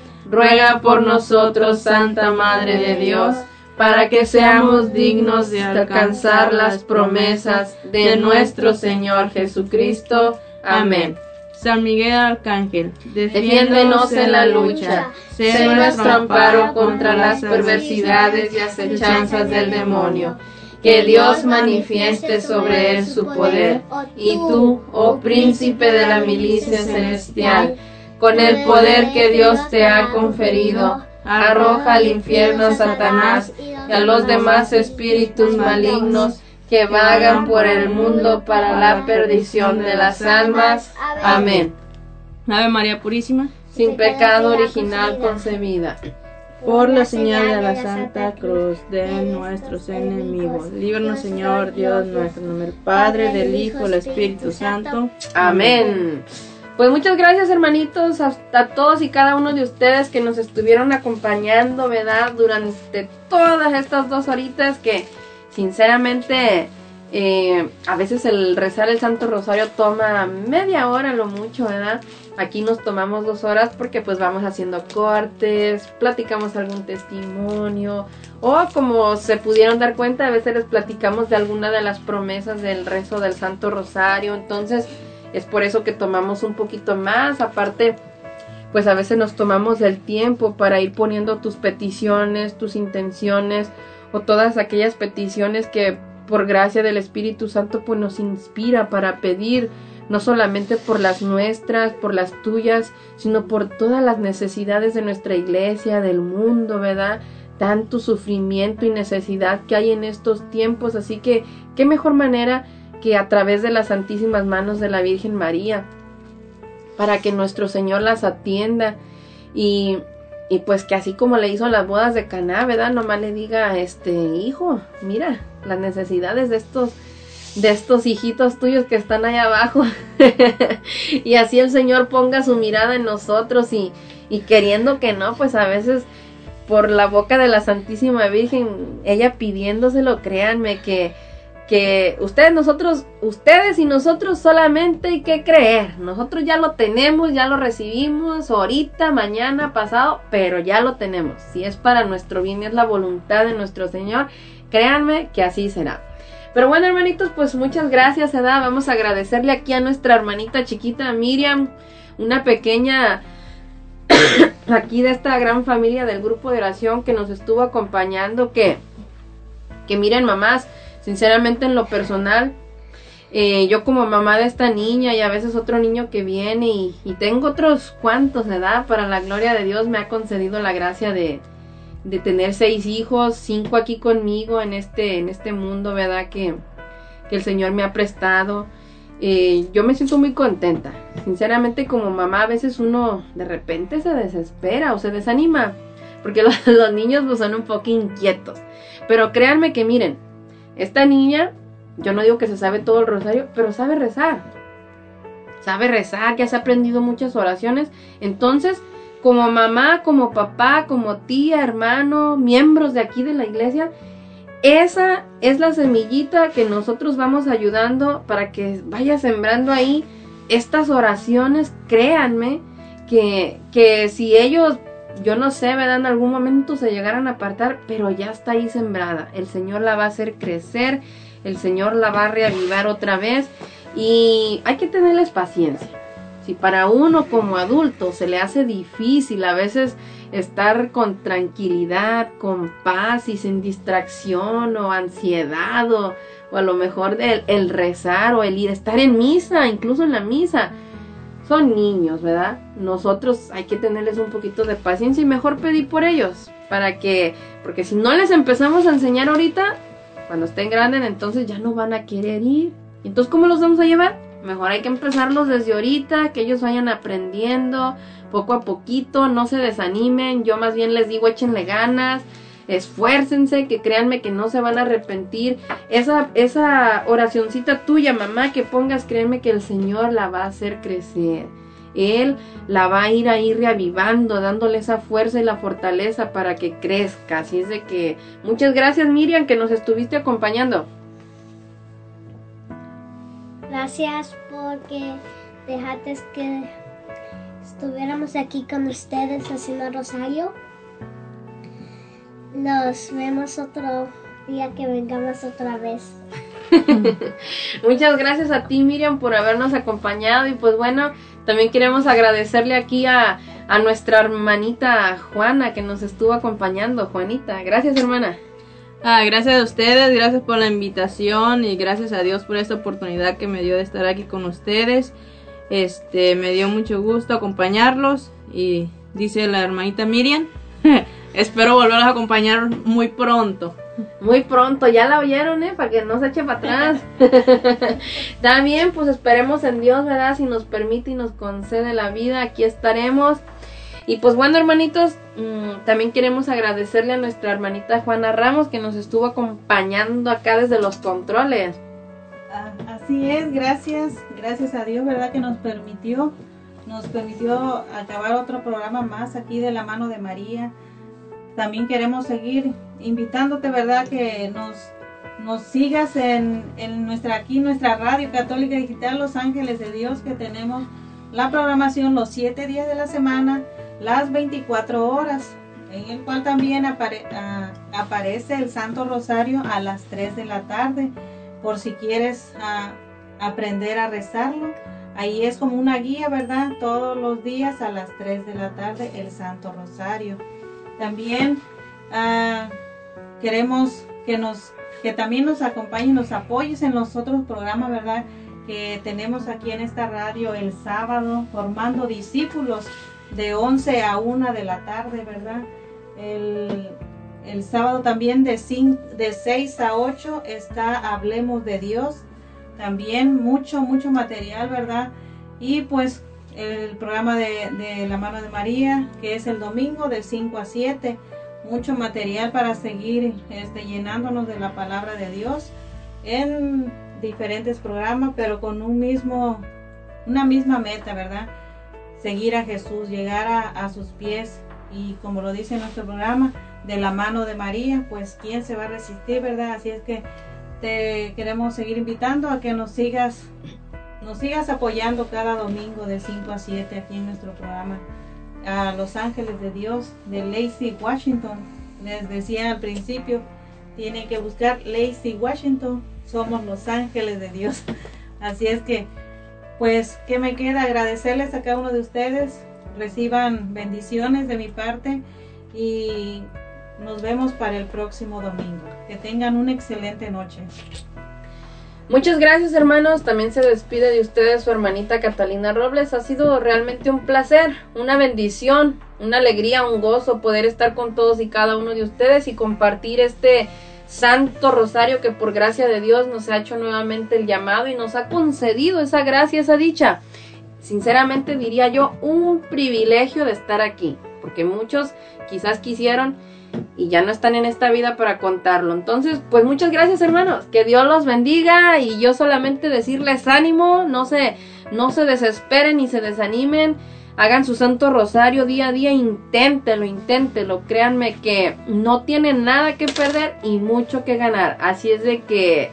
Ruega por nosotros, Santa Madre de Dios, para que seamos dignos de alcanzar las promesas de nuestro Señor Jesucristo. Amén. San Miguel Arcángel, Defiéndenos en la lucha. Sé nuestro amparo contra las perversidades y acechanzas del demonio. Que Dios manifieste sobre él su poder. Y tú, oh príncipe de la milicia celestial, con el poder que Dios te ha conferido, arroja al infierno a Satanás y a los demás espíritus malignos que vagan por el mundo para la perdición de las almas. Amén. Ave María Purísima, Sin pecado original concebida. por la señal de la Santa Cruz de nuestros enemigos, líbranos Señor Dios nuestro, en nombre del Padre, del Hijo, del Espíritu Santo. Amén. Pues muchas gracias hermanitos a, a todos y cada uno de ustedes que nos estuvieron acompañando, ¿verdad? Durante todas estas dos horitas que sinceramente eh, a veces el rezar el Santo Rosario toma media hora lo mucho, ¿verdad? Aquí nos tomamos dos horas porque pues vamos haciendo cortes, platicamos algún testimonio o como se pudieron dar cuenta, a veces les platicamos de alguna de las promesas del rezo del Santo Rosario, entonces es por eso que tomamos un poquito más, aparte pues a veces nos tomamos el tiempo para ir poniendo tus peticiones, tus intenciones o todas aquellas peticiones que por gracia del Espíritu Santo pues nos inspira para pedir no solamente por las nuestras, por las tuyas, sino por todas las necesidades de nuestra iglesia, del mundo, ¿verdad? Tanto sufrimiento y necesidad que hay en estos tiempos, así que qué mejor manera que a través de las santísimas manos de la Virgen María, para que nuestro Señor las atienda y, y pues que así como le hizo las bodas de Caná, ¿verdad? Nomás le diga, este hijo, mira las necesidades de estos de estos hijitos tuyos que están allá abajo. <laughs> y así el Señor ponga su mirada en nosotros y, y queriendo que no, pues a veces por la boca de la Santísima Virgen, ella pidiéndoselo, créanme que, que ustedes, nosotros, ustedes y nosotros solamente hay que creer. Nosotros ya lo tenemos, ya lo recibimos ahorita, mañana, pasado, pero ya lo tenemos. Si es para nuestro bien, es la voluntad de nuestro Señor, créanme que así será. Pero bueno, hermanitos, pues muchas gracias, Edad. Vamos a agradecerle aquí a nuestra hermanita chiquita Miriam, una pequeña <coughs> aquí de esta gran familia del grupo de oración que nos estuvo acompañando, que, que miren, mamás, sinceramente en lo personal, eh, yo como mamá de esta niña y a veces otro niño que viene y, tengo otros cuantos, edad, para la gloria de Dios me ha concedido la gracia de, de tener seis hijos, cinco aquí conmigo en este, en este mundo, ¿verdad? Que, que el Señor me ha prestado. Eh, yo me siento muy contenta. Sinceramente, como mamá, a veces uno de repente se desespera o se desanima. Porque <laughs> los, los niños pues, son un poco inquietos. Pero créanme que miren, esta niña, yo no digo que se sabe todo el rosario, pero sabe rezar. Sabe rezar, que has aprendido muchas oraciones. Entonces, como mamá, como papá, como tía, hermano, miembros de aquí de la iglesia, esa es la semillita que nosotros vamos ayudando para que vaya sembrando ahí estas oraciones, créanme, que, que si ellos, yo no sé, ¿verdad? En algún momento se llegaran a apartar, pero ya está ahí sembrada. El Señor la va a hacer crecer, el Señor la va a reavivar otra vez y hay que tenerles paciencia. Si para uno como adulto se le hace difícil a veces estar con tranquilidad, con paz y sin distracción o ansiedad o, o a lo mejor el, el rezar o el ir estar en misa, incluso en la misa, son niños, ¿verdad? Nosotros hay que tenerles un poquito de paciencia y mejor pedir por ellos para que, porque si no les empezamos a enseñar ahorita, cuando estén grandes, entonces ya no van a querer ir. ¿Y entonces cómo los vamos a llevar? Mejor hay que empezarlos desde ahorita, que ellos vayan aprendiendo poco a poquito, no se desanimen, yo más bien les digo échenle ganas, esfuércense, que créanme que no se van a arrepentir. Esa, esa oracioncita tuya, mamá, que pongas, créanme que el Señor la va a hacer crecer. Él la va a ir ahí reavivando, dándole esa fuerza y la fortaleza para que crezca. Así es de que muchas gracias Miriam que nos estuviste acompañando. Gracias porque dejaste que estuviéramos aquí con ustedes haciendo rosario. Nos vemos otro día que vengamos otra vez. <laughs> Muchas gracias a ti Miriam por habernos acompañado y pues bueno, también queremos agradecerle aquí a, a nuestra hermanita Juana que nos estuvo acompañando. Juanita, gracias hermana. Ah, gracias a ustedes, gracias por la invitación y gracias a Dios por esta oportunidad que me dio de estar aquí con ustedes. Este, me dio mucho gusto acompañarlos y dice la hermanita Miriam, <laughs> espero volverlos a acompañar muy pronto. Muy pronto, ya la oyeron, ¿eh? Para que no se eche para atrás. <laughs> También, pues esperemos en Dios, ¿verdad? Si nos permite y nos concede la vida, aquí estaremos. Y pues bueno, hermanitos, mmm, también queremos agradecerle a nuestra hermanita Juana Ramos que nos estuvo acompañando acá desde los controles. Ah, Así es, gracias, gracias a Dios, ¿verdad? Que nos permitió nos permitió acabar otro programa más aquí de la mano de María. También queremos seguir invitándote, ¿verdad? Que nos, nos sigas en, en nuestra aquí, nuestra radio católica digital Los Ángeles de Dios, que tenemos la programación los siete días de la semana, las 24 horas, en el cual también apare- aparece el Santo Rosario a las 3 de la tarde, por si quieres aprender a rezarlo. Ahí es como una guía, ¿verdad? Todos los días a las 3 de la tarde el Santo Rosario. También ah, queremos que nos que también nos acompañes, nos apoyes en los otros programas, ¿verdad? Que tenemos aquí en esta radio el sábado, formando discípulos de 11 a 1 de la tarde, ¿verdad? El, el sábado también de, cin- de 6 a 8 está Hablemos de Dios. También mucho, mucho material, ¿verdad? Y pues el programa de, de La Mano de María, que es el domingo de 5 a 7. Mucho material para seguir este, llenándonos de la palabra de Dios en diferentes programas, pero con un mismo, una misma meta, ¿verdad? Seguir a Jesús, llegar a, a sus pies y como lo dice nuestro programa, de la mano de María, pues quién se va a resistir, ¿verdad? Así es que te queremos seguir invitando a que nos sigas, nos sigas apoyando cada domingo de 5 a 7 aquí en nuestro programa. A Los Ángeles de Dios de Lacey Washington. Les decía al principio, tienen que buscar Lacey Washington. Somos Los Ángeles de Dios. <laughs> Así es que, pues, ¿qué me queda? Agradecerles a cada uno de ustedes. Reciban bendiciones de mi parte y nos vemos para el próximo domingo. Que tengan una excelente noche. Muchas gracias hermanos, también se despide de ustedes su hermanita Catalina Robles. Ha sido realmente un placer, una bendición, una alegría, un gozo poder estar con todos y cada uno de ustedes y compartir este Santo Rosario que por gracia de Dios nos ha hecho nuevamente el llamado y nos ha concedido esa gracia, esa dicha. Sinceramente diría yo un privilegio de estar aquí, porque muchos quizás quisieron y ya no están en esta vida para contarlo. Entonces, pues muchas gracias hermanos, que Dios los bendiga y yo solamente decirles ánimo, no se, no se desesperen ni se desanimen, hagan su santo rosario día a día, inténtelo, inténtelo, créanme que no tienen nada que perder y mucho que ganar. Así es de que,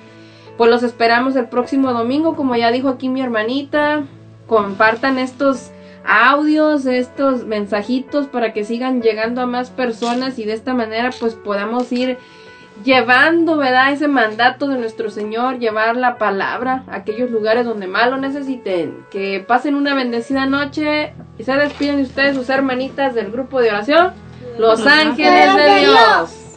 pues los esperamos el próximo domingo, como ya dijo aquí mi hermanita, compartan estos audios, estos mensajitos para que sigan llegando a más personas y de esta manera pues podamos ir llevando, ¿verdad? Ese mandato de nuestro Señor, llevar la palabra a aquellos lugares donde más lo necesiten. Que pasen una bendecida noche y se despiden de ustedes sus hermanitas del grupo de oración, Los Ángeles de Dios.